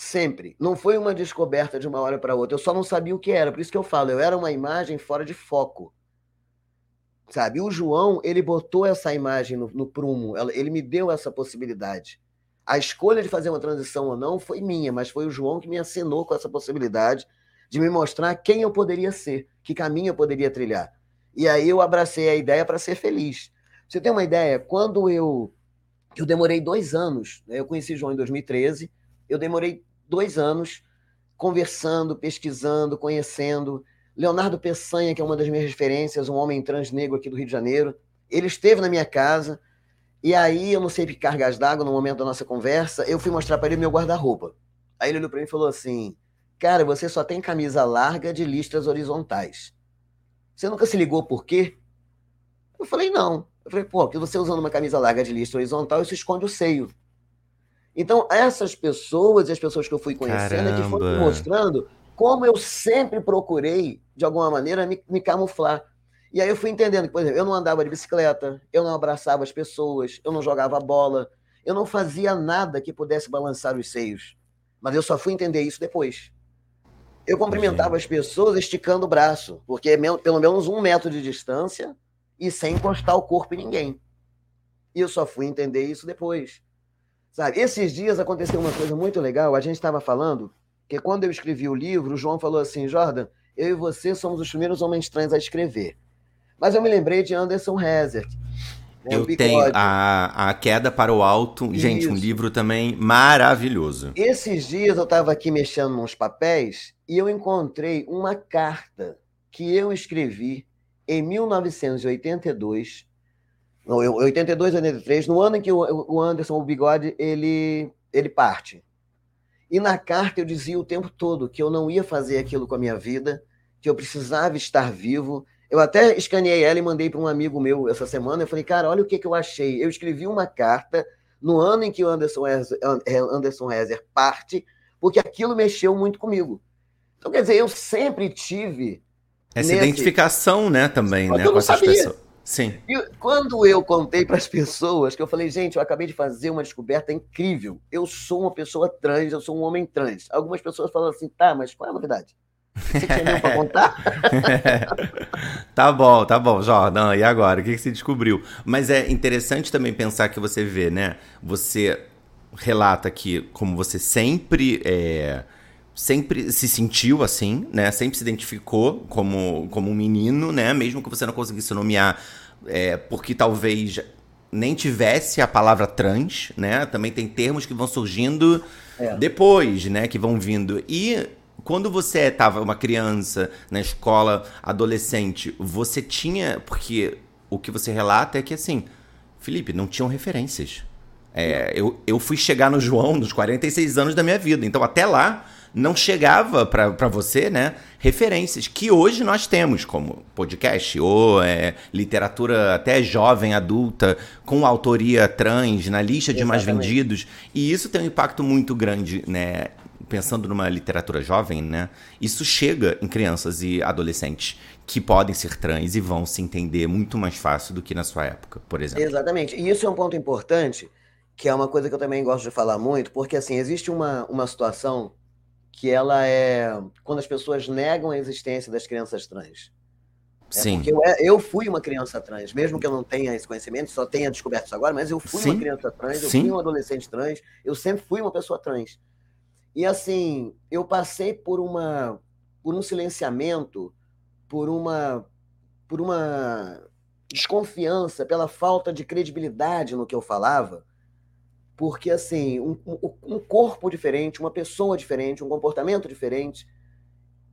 Sempre. Não foi uma descoberta de uma hora para outra. Eu só não sabia o que era. Por isso que eu falo, eu era uma imagem fora de foco. Sabe? O João, ele botou essa imagem no, no prumo. Ele me deu essa possibilidade. A escolha de fazer uma transição ou não foi minha, mas foi o João que me assinou com essa possibilidade de me mostrar quem eu poderia ser, que caminho eu poderia trilhar. E aí eu abracei a ideia para ser feliz. Você tem uma ideia? Quando eu eu demorei dois anos, né? eu conheci João em 2013, eu demorei dois anos conversando, pesquisando, conhecendo. Leonardo Peçanha, que é uma das minhas referências, um homem trans negro aqui do Rio de Janeiro, ele esteve na minha casa, e aí, eu não sei que cargas d'água, no momento da nossa conversa, eu fui mostrar para ele meu guarda-roupa. Aí ele olhou para mim e falou assim: Cara, você só tem camisa larga de listras horizontais. Você nunca se ligou por quê? Eu falei: Não. Eu falei: Pô, porque você usando uma camisa larga de listra horizontal, isso esconde o seio. Então, essas pessoas e as pessoas que eu fui conhecendo Caramba. é que foram me mostrando como eu sempre procurei, de alguma maneira, me, me camuflar. E aí eu fui entendendo que, por exemplo, eu não andava de bicicleta, eu não abraçava as pessoas, eu não jogava bola, eu não fazia nada que pudesse balançar os seios. Mas eu só fui entender isso depois. Eu cumprimentava as pessoas esticando o braço, porque é pelo menos um metro de distância e sem encostar o corpo em ninguém. E eu só fui entender isso depois. Sabe, esses dias aconteceu uma coisa muito legal. A gente estava falando que quando eu escrevi o livro, o João falou assim: Jordan, eu e você somos os primeiros homens trans a escrever. Mas eu me lembrei de Anderson Hazard. Né, eu tenho a, a Queda para o Alto. Isso. Gente, um livro também maravilhoso. Esses dias eu estava aqui mexendo nos papéis e eu encontrei uma carta que eu escrevi em 1982, 82, 83, no ano em que o Anderson, o Bigode, ele, ele parte. E na carta eu dizia o tempo todo que eu não ia fazer aquilo com a minha vida, que eu precisava estar vivo, eu até escaneei ela e mandei para um amigo meu essa semana. Eu falei, cara, olha o que, que eu achei. Eu escrevi uma carta no ano em que o Anderson Rezer, Anderson Rezer parte, porque aquilo mexeu muito comigo. Então, quer dizer, eu sempre tive. Essa nesse... identificação, né, também, né, com essas pessoas. Sim. E quando eu contei para as pessoas que eu falei, gente, eu acabei de fazer uma descoberta incrível. Eu sou uma pessoa trans, eu sou um homem trans. Algumas pessoas falam assim, tá, mas qual é a novidade? Você tinha para contar? (laughs) tá bom, tá bom, Jordan. E agora? O que, que você descobriu? Mas é interessante também pensar que você vê, né? Você relata que como você sempre é, sempre se sentiu assim, né? Sempre se identificou como, como um menino, né? Mesmo que você não conseguisse nomear, é, porque talvez nem tivesse a palavra trans, né? Também tem termos que vão surgindo é. depois, né? Que vão vindo. E quando você estava uma criança na escola, adolescente, você tinha. Porque o que você relata é que assim, Felipe, não tinham referências. É, eu, eu fui chegar no João nos 46 anos da minha vida. Então, até lá, não chegava para você, né? Referências que hoje nós temos, como podcast ou é, literatura até jovem, adulta, com autoria trans na lista de Exatamente. mais vendidos. E isso tem um impacto muito grande, né? pensando numa literatura jovem, né? Isso chega em crianças e adolescentes que podem ser trans e vão se entender muito mais fácil do que na sua época, por exemplo. Exatamente. E isso é um ponto importante, que é uma coisa que eu também gosto de falar muito, porque assim, existe uma, uma situação que ela é quando as pessoas negam a existência das crianças trans. É Sim. Porque eu, é, eu, fui uma criança trans, mesmo que eu não tenha esse conhecimento, só tenha descoberto isso agora, mas eu fui Sim. uma criança trans, eu Sim. fui um adolescente trans, eu sempre fui uma pessoa trans. E assim, eu passei por uma por um silenciamento, por uma por uma desconfiança, pela falta de credibilidade no que eu falava, porque assim, um, um corpo diferente, uma pessoa diferente, um comportamento diferente,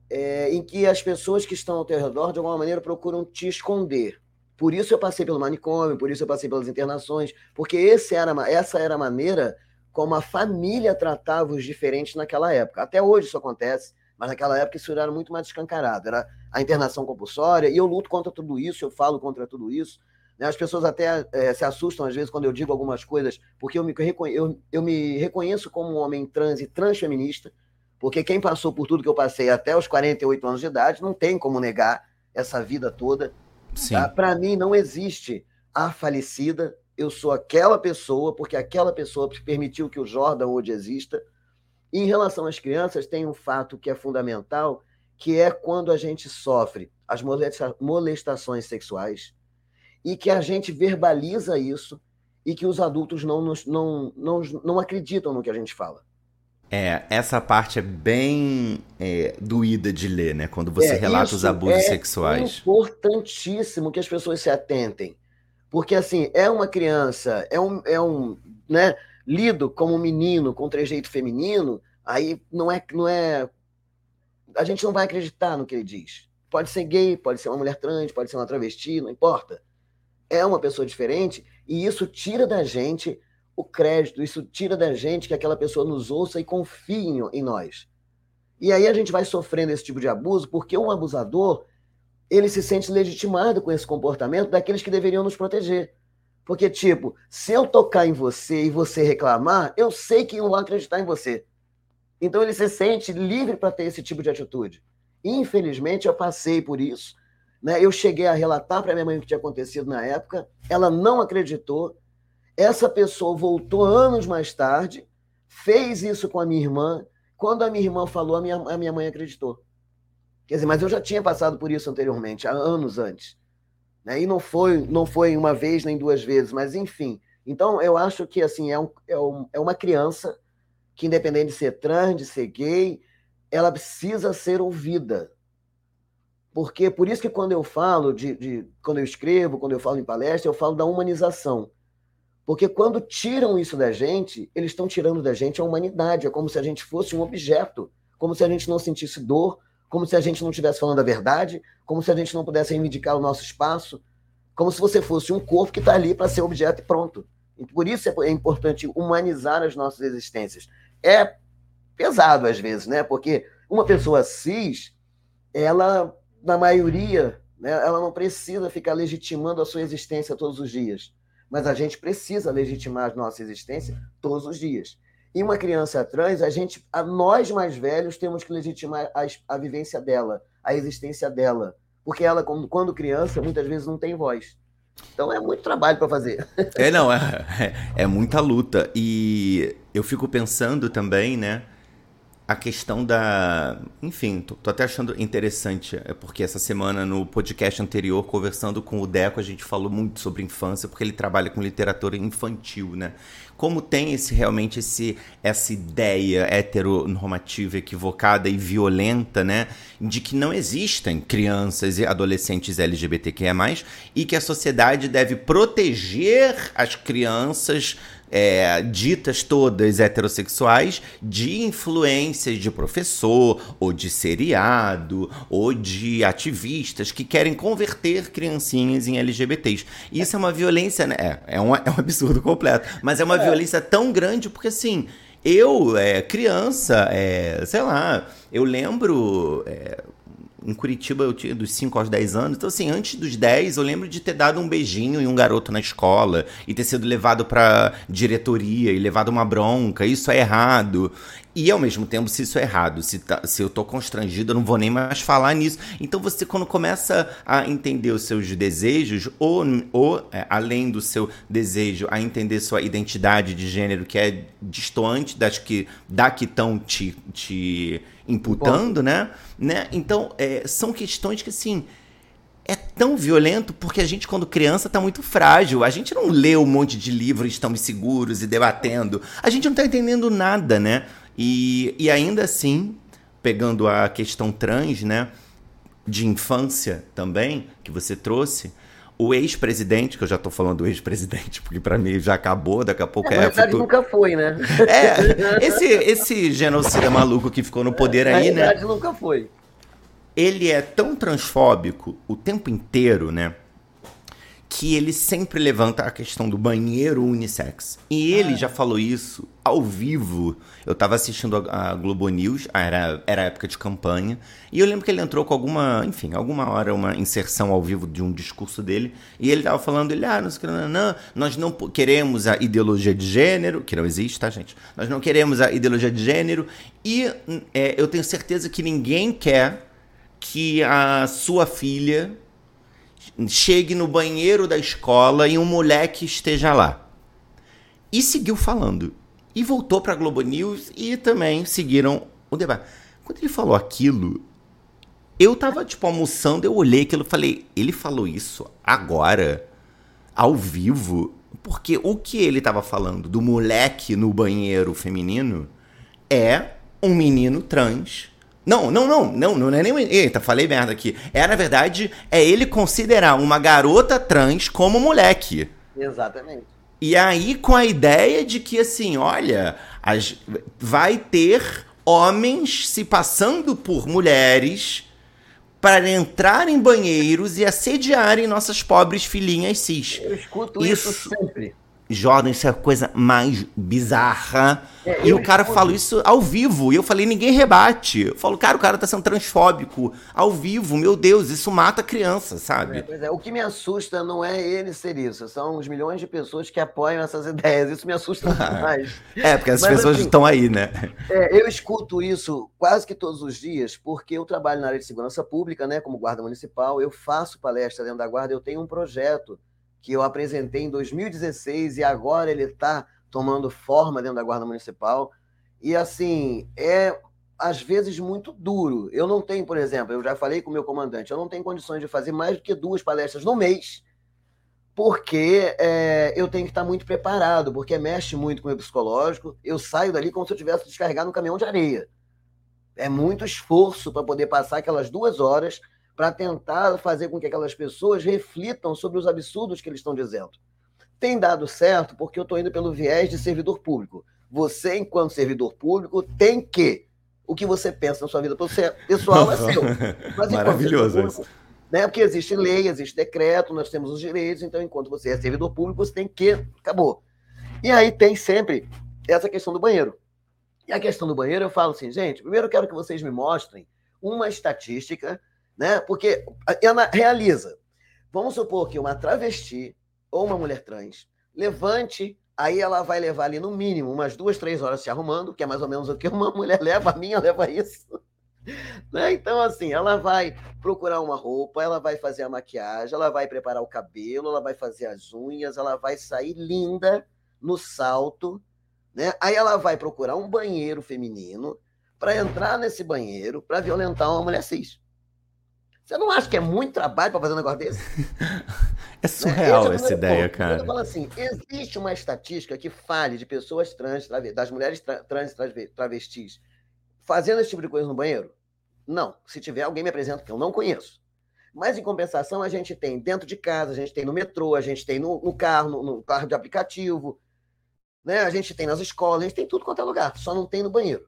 é, em que as pessoas que estão ao teu redor, de alguma maneira, procuram te esconder. Por isso eu passei pelo manicômio, por isso eu passei pelas internações, porque esse era, essa era a maneira como a família tratava os diferentes naquela época. Até hoje isso acontece, mas naquela época isso era muito mais escancarado. Era a internação compulsória, e eu luto contra tudo isso, eu falo contra tudo isso. Né? As pessoas até é, se assustam às vezes quando eu digo algumas coisas, porque eu me, eu, eu me reconheço como um homem trans e transfeminista, porque quem passou por tudo que eu passei até os 48 anos de idade não tem como negar essa vida toda. Tá? Para mim, não existe a falecida. Eu sou aquela pessoa, porque aquela pessoa permitiu que o Jordan hoje exista. E em relação às crianças, tem um fato que é fundamental, que é quando a gente sofre as molestações sexuais e que a gente verbaliza isso e que os adultos não, nos, não, não, não acreditam no que a gente fala. É, essa parte é bem é, doída de ler, né? Quando você é, relata os abusos é sexuais. É importantíssimo que as pessoas se atentem. Porque, assim, é uma criança, é um, é um né, lido como um menino com trejeito feminino, aí não é, não é. A gente não vai acreditar no que ele diz. Pode ser gay, pode ser uma mulher trans, pode ser uma travesti, não importa. É uma pessoa diferente e isso tira da gente o crédito, isso tira da gente que aquela pessoa nos ouça e confie em nós. E aí a gente vai sofrendo esse tipo de abuso porque um abusador, ele se sente legitimado com esse comportamento daqueles que deveriam nos proteger. Porque, tipo, se eu tocar em você e você reclamar, eu sei que não vão acreditar em você. Então ele se sente livre para ter esse tipo de atitude. Infelizmente, eu passei por isso. Né? Eu cheguei a relatar para minha mãe o que tinha acontecido na época, ela não acreditou, essa pessoa voltou anos mais tarde, fez isso com a minha irmã. Quando a minha irmã falou, a minha, a minha mãe acreditou. Quer dizer, mas eu já tinha passado por isso anteriormente, há anos antes. Né? E não foi, não foi uma vez nem duas vezes, mas enfim. Então, eu acho que assim é, um, é, um, é uma criança que, independente de ser trans, de ser gay, ela precisa ser ouvida. Porque por isso que quando eu falo de, de, quando eu escrevo, quando eu falo em palestra, eu falo da humanização. Porque quando tiram isso da gente, eles estão tirando da gente a humanidade. É como se a gente fosse um objeto, como se a gente não sentisse dor, como se a gente não estivesse falando a verdade, como se a gente não pudesse reivindicar o nosso espaço, como se você fosse um corpo que está ali para ser objeto e pronto. Por isso é importante humanizar as nossas existências. É pesado às vezes, né? Porque uma pessoa cis, ela, na maioria, né, ela não precisa ficar legitimando a sua existência todos os dias mas a gente precisa legitimar a nossa existência todos os dias. E uma criança trans, a gente, a nós mais velhos, temos que legitimar a, a vivência dela, a existência dela, porque ela, quando criança, muitas vezes não tem voz. Então é muito trabalho para fazer. É, não, é, é, é muita luta. E eu fico pensando também, né? A questão da. Enfim, tô, tô, até achando interessante, é porque essa semana no podcast anterior, conversando com o Deco, a gente falou muito sobre infância, porque ele trabalha com literatura infantil, né? Como tem esse realmente esse, essa ideia heteronormativa, equivocada e violenta, né? De que não existem crianças e adolescentes LGBTQIA, e que a sociedade deve proteger as crianças é, ditas todas heterossexuais de influências de professor, ou de seriado, ou de ativistas que querem converter criancinhas em LGBTs. Isso é uma violência, né? É, é, um, é um absurdo completo. Mas é uma é. violência tão grande porque, assim, eu, é, criança, é, sei lá, eu lembro. Em Curitiba eu tinha dos 5 aos 10 anos. Então, assim, antes dos 10, eu lembro de ter dado um beijinho em um garoto na escola e ter sido levado pra diretoria e levado uma bronca. Isso é errado. E ao mesmo tempo, se isso é errado, se, tá, se eu tô constrangido, eu não vou nem mais falar nisso. Então você, quando começa a entender os seus desejos, ou, ou é, além do seu desejo, a entender sua identidade de gênero, que é distoante das que, da que estão te, te imputando, né? né? Então, é, são questões que, assim, é tão violento porque a gente, quando criança, tá muito frágil. A gente não lê um monte de livros, estamos seguros e debatendo. A gente não tá entendendo nada, né? E, e ainda assim, pegando a questão trans, né? De infância também, que você trouxe, o ex-presidente, que eu já tô falando do ex-presidente, porque para mim já acabou, daqui a pouco é. Na verdade, futuro... nunca foi, né? É, esse, esse genocida maluco que ficou no poder aí, né? Na verdade, nunca foi. Ele é tão transfóbico o tempo inteiro, né? Que ele sempre levanta a questão do banheiro unissex. E ele ah. já falou isso ao vivo. Eu tava assistindo a, a Globo News, era, era época de campanha, e eu lembro que ele entrou com alguma, enfim, alguma hora, uma inserção ao vivo de um discurso dele, e ele tava falando, ele, ah, não, não, não, nós não queremos a ideologia de gênero, que não existe, tá, gente? Nós não queremos a ideologia de gênero, e é, eu tenho certeza que ninguém quer que a sua filha chegue no banheiro da escola e um moleque esteja lá. E seguiu falando. E voltou para a Globo News e também seguiram o debate. Quando ele falou aquilo, eu tava, tipo, almoçando, eu olhei aquilo e falei, ele falou isso agora, ao vivo? Porque o que ele tava falando do moleque no banheiro feminino é um menino trans não, não, não, não, não é nem. Eita, falei merda aqui. É, na verdade, é ele considerar uma garota trans como moleque. Exatamente. E aí, com a ideia de que, assim, olha, as, vai ter homens se passando por mulheres para entrar em banheiros e assediarem nossas pobres filhinhas cis. Eu escuto isso, isso sempre. Jordan, isso é a coisa mais bizarra. É, e o cara fala isso ao vivo. E eu falei, ninguém rebate. Eu falo, cara, o cara tá sendo transfóbico. Ao vivo, meu Deus, isso mata a criança, sabe? É, é. O que me assusta não é ele ser isso. São os milhões de pessoas que apoiam essas (laughs) ideias. Isso me assusta (laughs) demais. é, porque as Mas, pessoas assim, estão aí, né? É, eu escuto isso quase que todos os dias, porque eu trabalho na área de segurança pública, né? Como guarda municipal. Eu faço palestra dentro da guarda. Eu tenho um projeto que eu apresentei em 2016 e agora ele está tomando forma dentro da Guarda Municipal. E assim, é às vezes muito duro. Eu não tenho, por exemplo, eu já falei com o meu comandante, eu não tenho condições de fazer mais do que duas palestras no mês, porque é, eu tenho que estar muito preparado, porque mexe muito com o meu psicológico. Eu saio dali como se eu tivesse descarregado um caminhão de areia. É muito esforço para poder passar aquelas duas horas para tentar fazer com que aquelas pessoas reflitam sobre os absurdos que eles estão dizendo. Tem dado certo porque eu estou indo pelo viés de servidor público. Você, enquanto servidor público, tem que. O que você pensa na sua vida pessoal é seu. (laughs) Mas, Maravilhoso público, isso. Né, porque existe lei, existe decreto, nós temos os direitos, então, enquanto você é servidor público, você tem que. Acabou. E aí tem sempre essa questão do banheiro. E a questão do banheiro, eu falo assim, gente, primeiro eu quero que vocês me mostrem uma estatística né? Porque ela realiza. Vamos supor que uma travesti ou uma mulher trans levante, aí ela vai levar ali no mínimo umas duas, três horas se arrumando, que é mais ou menos o que uma (laughs) mulher leva, a minha leva isso. (laughs) Né? Então, assim, ela vai procurar uma roupa, ela vai fazer a maquiagem, ela vai preparar o cabelo, ela vai fazer as unhas, ela vai sair linda no salto, né? Aí ela vai procurar um banheiro feminino para entrar nesse banheiro para violentar uma mulher cis. Você não acha que é muito trabalho para fazer um negócio desse? (laughs) é surreal é, essa ideia, ponto. cara. Eu falo assim, existe uma estatística que fale de pessoas trans, das mulheres trans e travestis, fazendo esse tipo de coisa no banheiro? Não. Se tiver, alguém me apresenta que eu não conheço. Mas, em compensação, a gente tem dentro de casa, a gente tem no metrô, a gente tem no, no carro, no, no, carro de aplicativo, né? a gente tem nas escolas, a gente tem tudo quanto é lugar, só não tem no banheiro.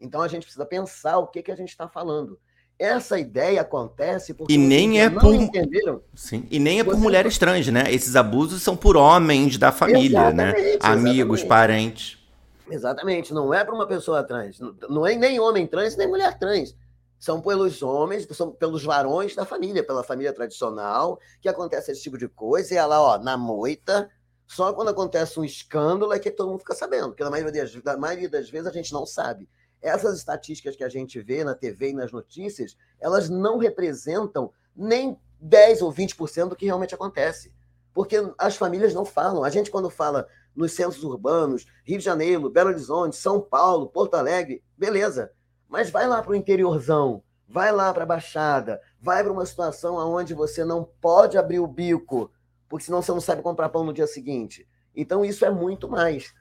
Então, a gente precisa pensar o que, que a gente está falando. Essa ideia acontece porque e nem é por entenderam. Sim. E nem é por Você mulheres trans, né? Esses abusos são por homens da família, né? exatamente, né? Amigos, exatamente. parentes. Exatamente, não é para uma pessoa trans, não é nem homem trans nem mulher trans. São pelos homens, são pelos varões da família, pela família tradicional, que acontece esse tipo de coisa, e ela, ó, na moita, só quando acontece um escândalo é que todo mundo fica sabendo, porque na maioria das, na maioria das vezes a gente não sabe essas estatísticas que a gente vê na TV e nas notícias, elas não representam nem 10 ou 20% do que realmente acontece. Porque as famílias não falam. A gente, quando fala nos centros urbanos, Rio de Janeiro, Belo Horizonte, São Paulo, Porto Alegre, beleza. Mas vai lá para o interiorzão, vai lá para a Baixada, vai para uma situação onde você não pode abrir o bico, porque senão você não sabe comprar pão no dia seguinte. Então, isso é muito mais.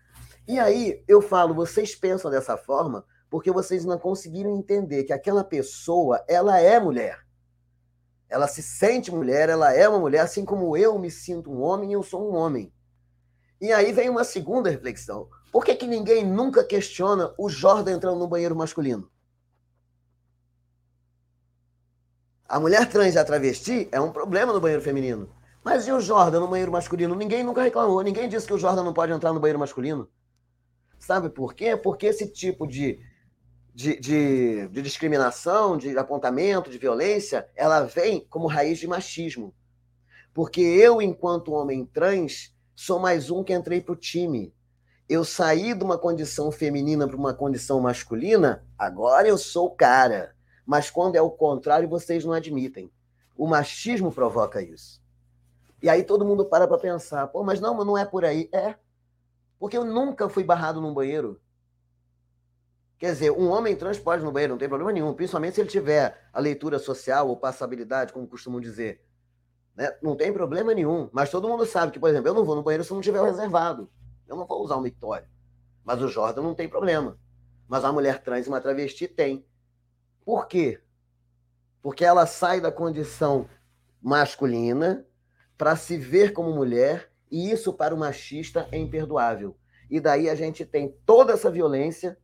E aí, eu falo, vocês pensam dessa forma porque vocês não conseguiram entender que aquela pessoa, ela é mulher. Ela se sente mulher, ela é uma mulher, assim como eu me sinto um homem, eu sou um homem. E aí vem uma segunda reflexão. Por que, que ninguém nunca questiona o Jordan entrando no banheiro masculino? A mulher trans e a travesti é um problema no banheiro feminino. Mas e o Jordan no banheiro masculino? Ninguém nunca reclamou, ninguém disse que o Jordan não pode entrar no banheiro masculino. Sabe por quê? Porque esse tipo de, de, de, de discriminação, de apontamento, de violência, ela vem como raiz de machismo. Porque eu, enquanto homem trans, sou mais um que entrei para o time. Eu saí de uma condição feminina para uma condição masculina, agora eu sou o cara. Mas quando é o contrário, vocês não admitem. O machismo provoca isso. E aí todo mundo para para pensar, pô, mas não, não é por aí. É. Porque eu nunca fui barrado num banheiro. Quer dizer, um homem trans pode ir no banheiro, não tem problema nenhum, principalmente se ele tiver a leitura social ou passabilidade, como costumam dizer. Né? Não tem problema nenhum. Mas todo mundo sabe que, por exemplo, eu não vou no banheiro se não tiver reservado. Eu não vou usar um mictório. Mas o Jordan não tem problema. Mas uma mulher trans e uma travesti tem. Por quê? Porque ela sai da condição masculina para se ver como mulher, e isso para o machista é imperdoável. E daí a gente tem toda essa violência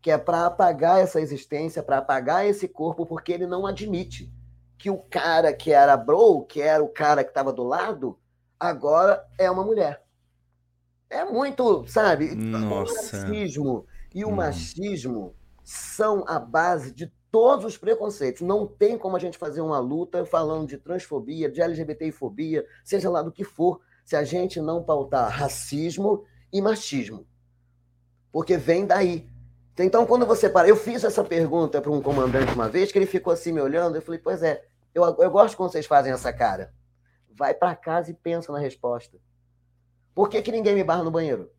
que é para apagar essa existência, para apagar esse corpo, porque ele não admite que o cara que era bro, que era o cara que estava do lado, agora é uma mulher. É muito, sabe? Nossa. O racismo e o hum. machismo são a base de todos os preconceitos. Não tem como a gente fazer uma luta falando de transfobia, de LGBTfobia, seja lá do que for, se a gente não pautar racismo e machismo. Porque vem daí. Então, quando você para. Eu fiz essa pergunta para um comandante uma vez, que ele ficou assim me olhando. Eu falei, pois é, eu, eu gosto quando vocês fazem essa cara. Vai para casa e pensa na resposta. Por que, que ninguém me barra no banheiro?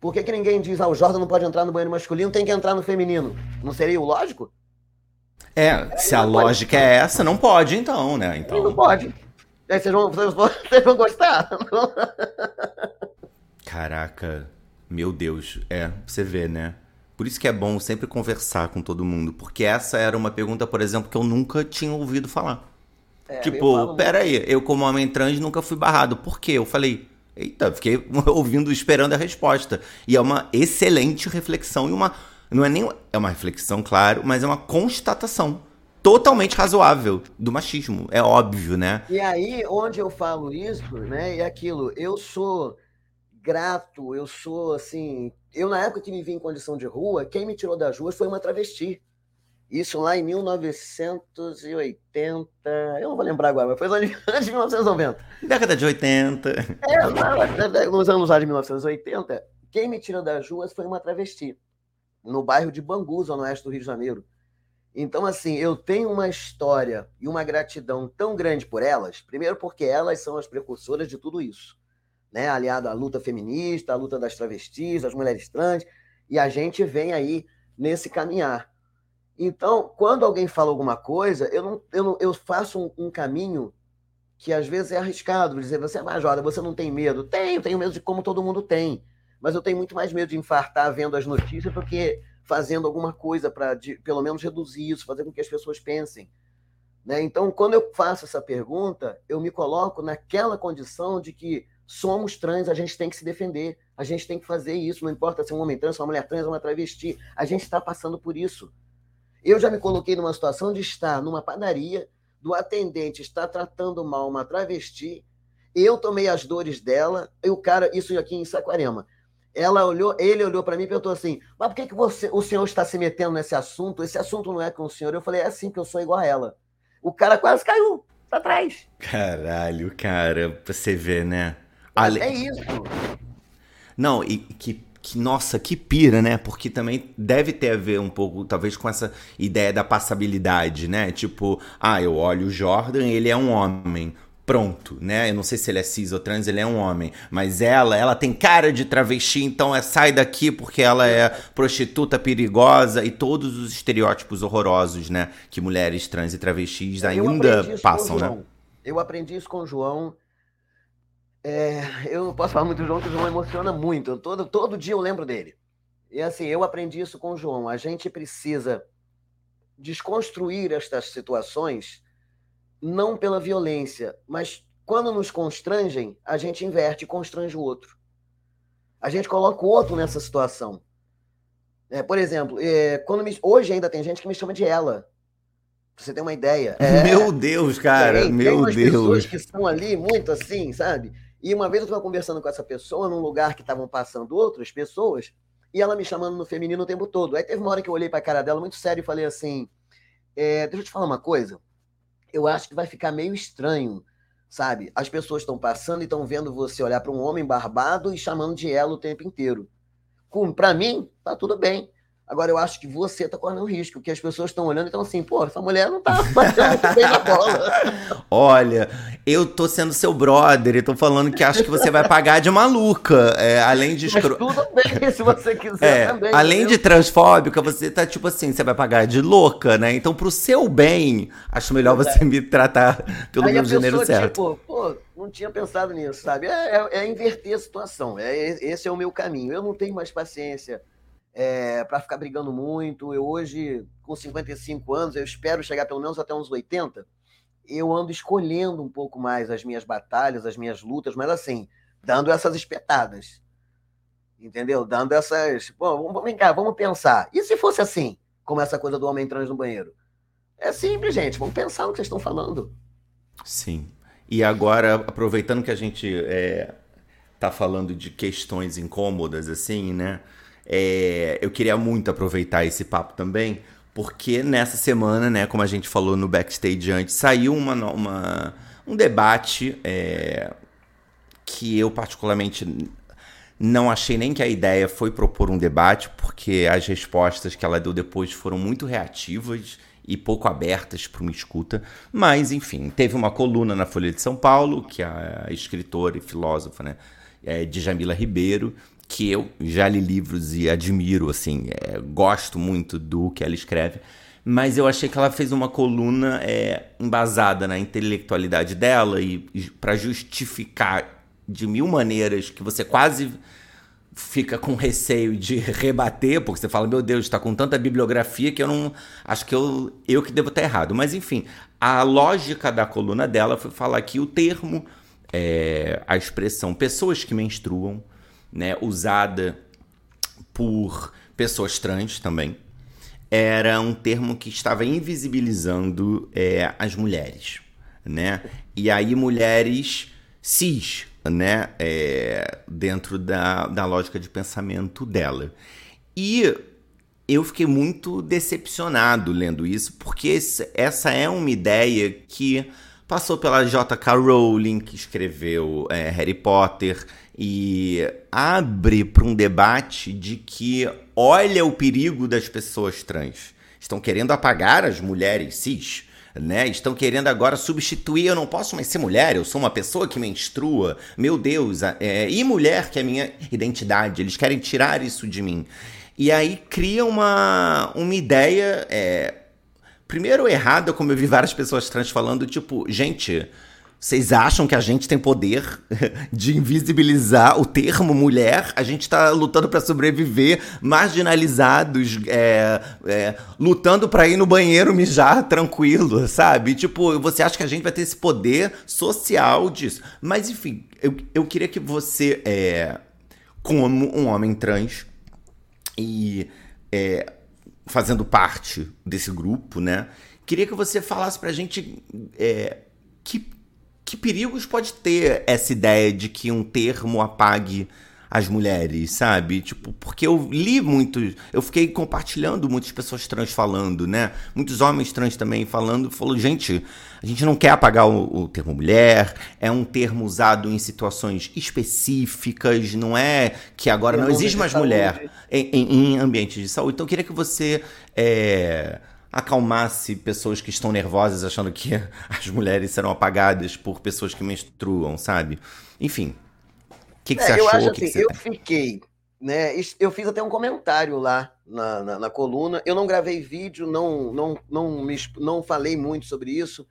Por que, que ninguém diz, ah, o Jordan não pode entrar no banheiro masculino, tem que entrar no feminino? Não seria o lógico? É, é se a lógica é essa, não pode, então, né? Então... Não pode. Aí vocês vão, vocês vão, (laughs) vocês vão gostar. Caraca, meu Deus. É, você vê, né? Por isso que é bom sempre conversar com todo mundo, porque essa era uma pergunta, por exemplo, que eu nunca tinha ouvido falar. É, tipo, peraí, eu como homem trans nunca fui barrado. Por quê? Eu falei, eita, fiquei (laughs) ouvindo, esperando a resposta. E é uma excelente reflexão e uma. Não é nem. É uma reflexão, claro, mas é uma constatação totalmente razoável do machismo. É óbvio, né? E aí, onde eu falo isso, né? É aquilo, eu sou grato, eu sou assim. Eu, na época que me vi em condição de rua, quem me tirou das ruas foi uma travesti. Isso lá em 1980. Eu não vou lembrar agora, mas foi (laughs) antes de 1990. Década de 80. É, nos anos lá de 1980, quem me tirou das ruas foi uma travesti. No bairro de Bangu, no oeste do Rio de Janeiro. Então, assim, eu tenho uma história e uma gratidão tão grande por elas. Primeiro, porque elas são as precursoras de tudo isso né, aliado à luta feminista, à luta das travestis, das mulheres trans, e a gente vem aí nesse caminhar. Então, quando alguém fala alguma coisa, eu, não, eu, não, eu faço um, um caminho que às vezes é arriscado, dizer, você é major, você não tem medo? Tenho, tenho medo de como todo mundo tem, mas eu tenho muito mais medo de infartar vendo as notícias do que fazendo alguma coisa para, pelo menos, reduzir isso, fazer com que as pessoas pensem. Né? Então, quando eu faço essa pergunta, eu me coloco naquela condição de que somos trans, a gente tem que se defender, a gente tem que fazer isso, não importa se é um homem trans, uma mulher trans, uma travesti, a gente está passando por isso. Eu já me coloquei numa situação de estar numa padaria, do atendente estar tratando mal uma travesti, eu tomei as dores dela, e o cara, isso aqui em Saquarema, ela olhou, ele olhou para mim e perguntou assim: Mas por que, que você, o senhor está se metendo nesse assunto? Esse assunto não é com o senhor. Eu falei: É assim que eu sou igual a ela. O cara quase caiu para trás. Caralho, cara, você vê, né? Ale... É isso. Não, e que, que, nossa, que pira, né? Porque também deve ter a ver um pouco, talvez, com essa ideia da passabilidade, né? Tipo, ah, eu olho o Jordan, ele é um homem. Pronto, né? Eu não sei se ele é cis ou trans, ele é um homem. Mas ela, ela tem cara de travesti, então é sai daqui porque ela é prostituta perigosa e todos os estereótipos horrorosos, né? Que mulheres trans e travestis ainda passam, né? Eu aprendi isso com o João é, eu não posso falar muito do João, porque o João emociona muito. todo, todo dia eu lembro dele. E assim, eu aprendi isso com o João. A gente precisa desconstruir estas situações não pela violência, mas quando nos constrangem, a gente inverte e constrange o outro. A gente coloca o outro nessa situação. É, por exemplo, é, quando me, hoje ainda tem gente que me chama de ela. você tem uma ideia. É, meu Deus, cara, tem, meu tem Deus. pessoas que estão ali muito assim, sabe? E uma vez eu estava conversando com essa pessoa num lugar que estavam passando outras pessoas e ela me chamando no feminino o tempo todo. Aí teve uma hora que eu olhei para a cara dela muito sério e falei assim: é, Deixa eu te falar uma coisa. Eu acho que vai ficar meio estranho, sabe? As pessoas estão passando e estão vendo você olhar para um homem barbado e chamando de ela o tempo inteiro. Para mim, tá tudo bem. Agora, eu acho que você está correndo risco, porque as pessoas estão olhando e estão assim, pô, essa mulher não está batendo (laughs) bem na bola. Olha, eu tô sendo seu brother e tô falando que acho que você vai pagar de maluca. É, além de escro... Mas tudo bem, se você quiser é, também. Além entendeu? de transfóbica, você tá tipo assim, você vai pagar de louca, né? Então, pro seu bem, acho melhor você me tratar pelo Aí meu gênero certo. Tipo, pô, não tinha pensado nisso, sabe? É, é, é inverter a situação. É, esse é o meu caminho. Eu não tenho mais paciência é, para ficar brigando muito. Eu hoje, com 55 anos, eu espero chegar pelo menos até uns 80. Eu ando escolhendo um pouco mais as minhas batalhas, as minhas lutas, mas assim, dando essas espetadas. Entendeu? Dando essas. Bom, vamos, vem cá, vamos pensar. E se fosse assim, como essa coisa do homem trans no banheiro? É simples, gente. Vamos pensar no que vocês estão falando. Sim. E agora, aproveitando que a gente é, tá falando de questões incômodas, assim, né? É, eu queria muito aproveitar esse papo também, porque nessa semana, né, como a gente falou no backstage antes, saiu uma, uma um debate é, que eu particularmente não achei nem que a ideia foi propor um debate, porque as respostas que ela deu depois foram muito reativas e pouco abertas para uma escuta. Mas, enfim, teve uma coluna na Folha de São Paulo, que a escritora e filósofa, né, é, Djamila Ribeiro, que eu já li livros e admiro, assim, é, gosto muito do que ela escreve, mas eu achei que ela fez uma coluna é, embasada na intelectualidade dela e, e para justificar de mil maneiras que você quase fica com receio de (laughs) rebater, porque você fala, meu Deus, está com tanta bibliografia que eu não. Acho que eu, eu que devo estar errado. Mas enfim, a lógica da coluna dela foi falar que o termo, é, a expressão pessoas que menstruam, né, usada por pessoas trans também, era um termo que estava invisibilizando é, as mulheres, né? E aí mulheres cis, né? É, dentro da, da lógica de pensamento dela. E eu fiquei muito decepcionado lendo isso, porque essa é uma ideia que passou pela J.K. Rowling, que escreveu é, Harry Potter, e abre para um debate de que olha o perigo das pessoas trans. Estão querendo apagar as mulheres cis. Né? Estão querendo agora substituir. Eu não posso mais ser mulher, eu sou uma pessoa que menstrua. Meu Deus, é, e mulher, que é minha identidade. Eles querem tirar isso de mim. E aí cria uma, uma ideia. É, primeiro, errada, como eu vi várias pessoas trans falando, tipo, gente vocês acham que a gente tem poder (laughs) de invisibilizar o termo mulher? A gente está lutando para sobreviver, marginalizados, é, é, lutando para ir no banheiro mijar tranquilo, sabe? Tipo, você acha que a gente vai ter esse poder social disso? Mas enfim, eu, eu queria que você, é, como um homem trans e é, fazendo parte desse grupo, né? Queria que você falasse pra gente é, que que perigos pode ter essa ideia de que um termo apague as mulheres, sabe? Tipo, porque eu li muito, eu fiquei compartilhando muitas pessoas trans falando, né? Muitos homens trans também falando, falou, gente, a gente não quer apagar o, o termo mulher, é um termo usado em situações específicas, não é que agora não existe mais mulher em, em, em ambientes de saúde. Então eu queria que você é, acalmasse pessoas que estão nervosas achando que (laughs) as mulheres serão apagadas por pessoas que menstruam, sabe? Enfim. O que, que é, você achou? Eu acho que assim, que eu fiquei, né? Eu fiz até um comentário lá na, na, na, coluna. Eu não gravei vídeo, não, não, não, me, não falei muito sobre isso,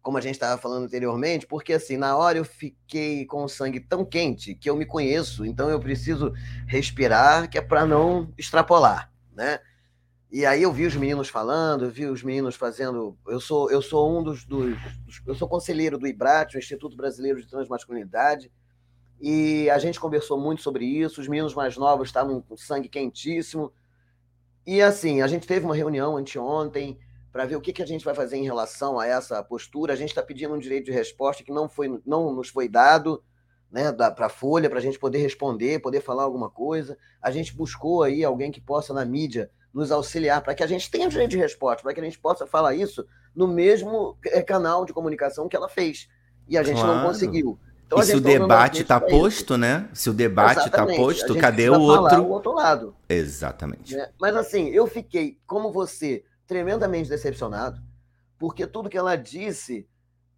como a gente estava falando anteriormente, porque assim, na hora eu fiquei com o sangue tão quente que eu me conheço, então eu preciso respirar, que é para não extrapolar, né? E aí eu vi os meninos falando, eu vi os meninos fazendo. Eu sou, eu sou um dos, dos, dos Eu sou conselheiro do IBRAT, o Instituto Brasileiro de Transmasculinidade, e a gente conversou muito sobre isso. Os meninos mais novos estavam com sangue quentíssimo. E assim, a gente teve uma reunião anteontem para ver o que, que a gente vai fazer em relação a essa postura. A gente está pedindo um direito de resposta que não, foi, não nos foi dado né, para a Folha, para a gente poder responder, poder falar alguma coisa. A gente buscou aí alguém que possa, na mídia, nos auxiliar para que a gente tenha direito de resposta, para que a gente possa falar isso no mesmo eh, canal de comunicação que ela fez. E a gente claro. não conseguiu. Então, e se o debate está posto, né? Se o debate está posto, cadê o outro? o outro lado. Exatamente. É, mas assim, eu fiquei, como você, tremendamente decepcionado, porque tudo que ela disse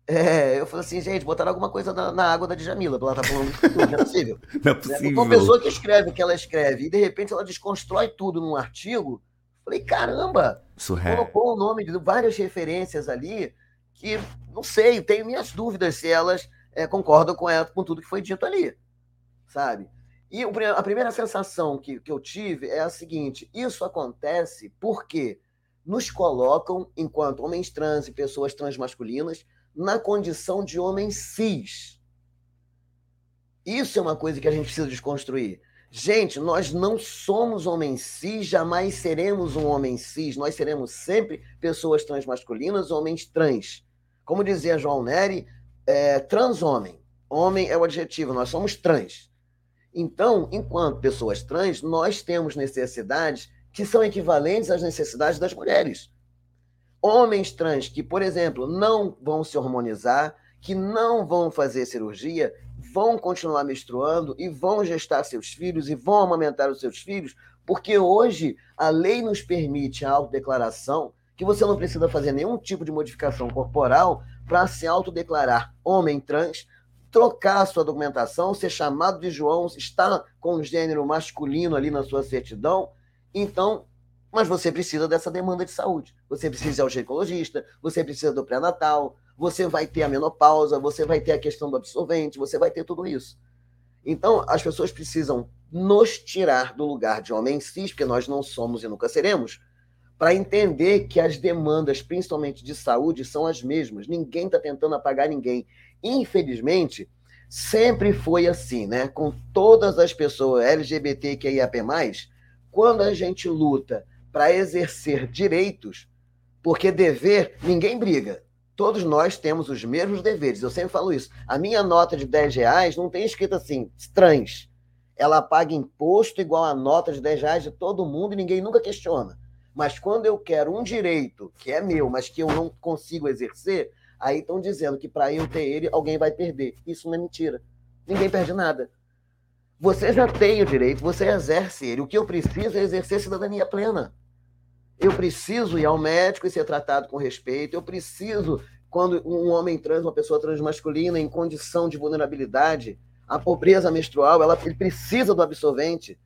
é, eu falei assim, gente, botaram alguma coisa na, na água da Djamila, ela tá falando tudo, não é (laughs) possível. não é possível. Uma pessoa que escreve o que ela escreve e de repente ela desconstrói tudo num artigo, falei, caramba, Surreal. colocou o nome de várias referências ali que, não sei, tenho minhas dúvidas se elas é, concordam com, ela, com tudo que foi dito ali, sabe? E a primeira sensação que, que eu tive é a seguinte: isso acontece porque nos colocam, enquanto homens trans e pessoas transmasculinas, na condição de homem cis. Isso é uma coisa que a gente precisa desconstruir. Gente, nós não somos homens cis, jamais seremos um homem cis. Nós seremos sempre pessoas transmasculinas, homens trans. Como dizia João Neri, é, trans-homem. Homem é o adjetivo, nós somos trans. Então, enquanto pessoas trans, nós temos necessidades que são equivalentes às necessidades das mulheres homens trans que, por exemplo, não vão se hormonizar, que não vão fazer cirurgia, vão continuar menstruando e vão gestar seus filhos e vão amamentar os seus filhos, porque hoje a lei nos permite a autodeclaração que você não precisa fazer nenhum tipo de modificação corporal para se autodeclarar homem trans, trocar sua documentação, ser chamado de João, estar com o gênero masculino ali na sua certidão. Então, mas você precisa dessa demanda de saúde. Você precisa ir ao ginecologista, você precisa do pré-natal, você vai ter a menopausa, você vai ter a questão do absorvente, você vai ter tudo isso. Então, as pessoas precisam nos tirar do lugar de homem cis, porque nós não somos e nunca seremos, para entender que as demandas, principalmente de saúde, são as mesmas. Ninguém está tentando apagar ninguém. Infelizmente, sempre foi assim, né? Com todas as pessoas LGBTQIAP+, quando a gente luta para exercer direitos, porque dever, ninguém briga. Todos nós temos os mesmos deveres. Eu sempre falo isso. A minha nota de 10 reais não tem escrito assim, trans. Ela paga imposto igual a nota de 10 reais de todo mundo e ninguém nunca questiona. Mas quando eu quero um direito que é meu, mas que eu não consigo exercer, aí estão dizendo que para eu ter ele, alguém vai perder. Isso não é mentira. Ninguém perde nada. Você já tem o direito, você exerce ele. O que eu preciso é exercer cidadania plena. Eu preciso ir ao médico e ser tratado com respeito. Eu preciso, quando um homem trans, uma pessoa transmasculina, em condição de vulnerabilidade, a pobreza menstrual, ela, ele precisa do absorvente.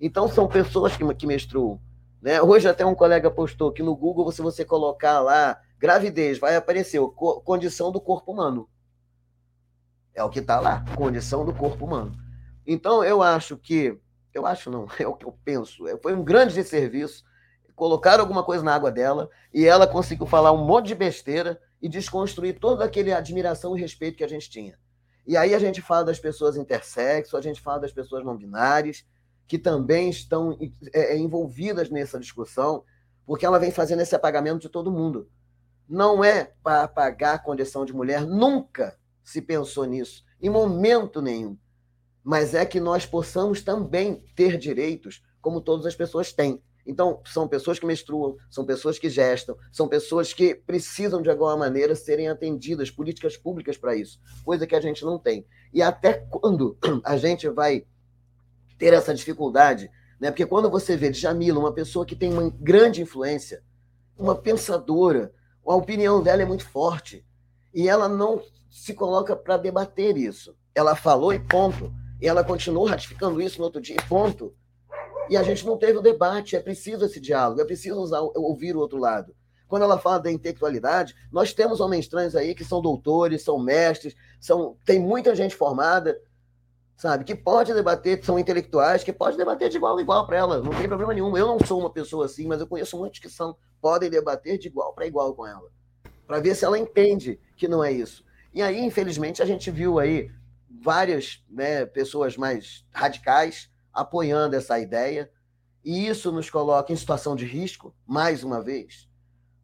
Então, são pessoas que, que menstruam. Né? Hoje, até um colega postou que no Google, se você colocar lá gravidez, vai aparecer co condição do corpo humano. É o que está lá, condição do corpo humano. Então, eu acho que, eu acho não, (laughs) é o que eu penso, foi um grande desserviço colocaram alguma coisa na água dela e ela conseguiu falar um monte de besteira e desconstruir toda aquele admiração e respeito que a gente tinha. E aí a gente fala das pessoas intersexo, a gente fala das pessoas não binárias, que também estão é, é, envolvidas nessa discussão, porque ela vem fazendo esse apagamento de todo mundo. Não é para apagar a condição de mulher, nunca se pensou nisso, em momento nenhum. Mas é que nós possamos também ter direitos como todas as pessoas têm. Então, são pessoas que menstruam, são pessoas que gestam, são pessoas que precisam, de alguma maneira, serem atendidas, políticas públicas para isso, coisa que a gente não tem. E até quando (clears throat) a gente vai ter essa dificuldade, né? porque quando você vê Jamila, uma pessoa que tem uma grande influência, uma pensadora, a opinião dela é muito forte, e ela não se coloca para debater isso. Ela falou e ponto. E ela continuou ratificando isso no outro dia e ponto. E a gente não teve o debate, é preciso esse diálogo, é preciso usar, ouvir o outro lado. Quando ela fala da intelectualidade, nós temos homens trans aí que são doutores, são mestres, são, tem muita gente formada, sabe, que pode debater, são intelectuais, que pode debater de igual a igual para ela, não tem problema nenhum. Eu não sou uma pessoa assim, mas eu conheço muitos que são, podem debater de igual para igual com ela, para ver se ela entende que não é isso. E aí, infelizmente, a gente viu aí várias né, pessoas mais radicais apoiando essa ideia, e isso nos coloca em situação de risco, mais uma vez,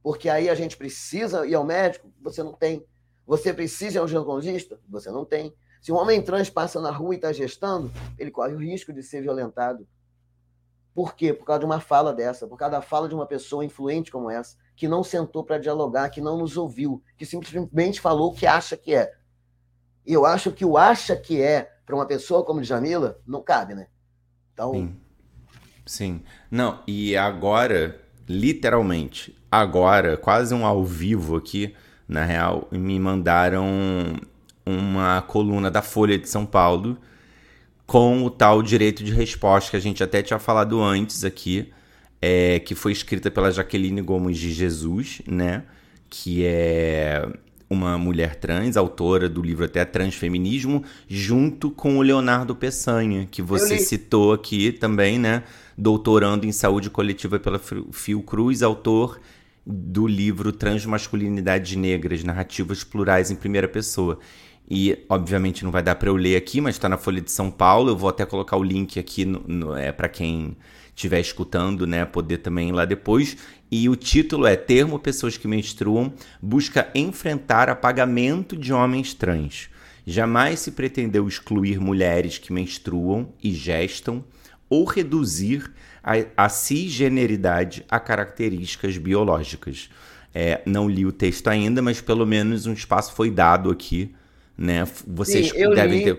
Porque aí a gente precisa ir ao médico, você não tem. Você precisa ir ao ginecologista, você não tem. Se um homem trans passa na rua e está gestando, ele corre o risco de ser violentado. Por quê? Por causa de uma fala dessa, por causa da fala de uma pessoa influente como essa, que não sentou para dialogar, que não nos ouviu, que simplesmente falou o que acha que é. E eu acho que o acha que é para uma pessoa como Jamila não cabe, né? Então. Sim. Sim. Não, e agora, literalmente, agora, quase um ao vivo aqui, na real, me mandaram uma coluna da Folha de São Paulo com o tal direito de resposta que a gente até tinha falado antes aqui, é, que foi escrita pela Jaqueline Gomes de Jesus, né? Que é uma mulher trans, autora do livro até Transfeminismo, junto com o Leonardo Peçanha, que você citou aqui também, né? Doutorando em saúde coletiva pela Fiocruz, autor do livro Transmasculinidades Negras, Narrativas Plurais em Primeira Pessoa. E, obviamente, não vai dar para eu ler aqui, mas está na Folha de São Paulo. Eu vou até colocar o link aqui no, no é, para quem estiver escutando, né, poder também ir lá depois. E o título é Termo Pessoas que Menstruam busca enfrentar apagamento de homens trans. Jamais se pretendeu excluir mulheres que menstruam e gestam ou reduzir a, a cisgeneridade a características biológicas. É, não li o texto ainda, mas pelo menos um espaço foi dado aqui, né? Vocês Sim, devem li, ter.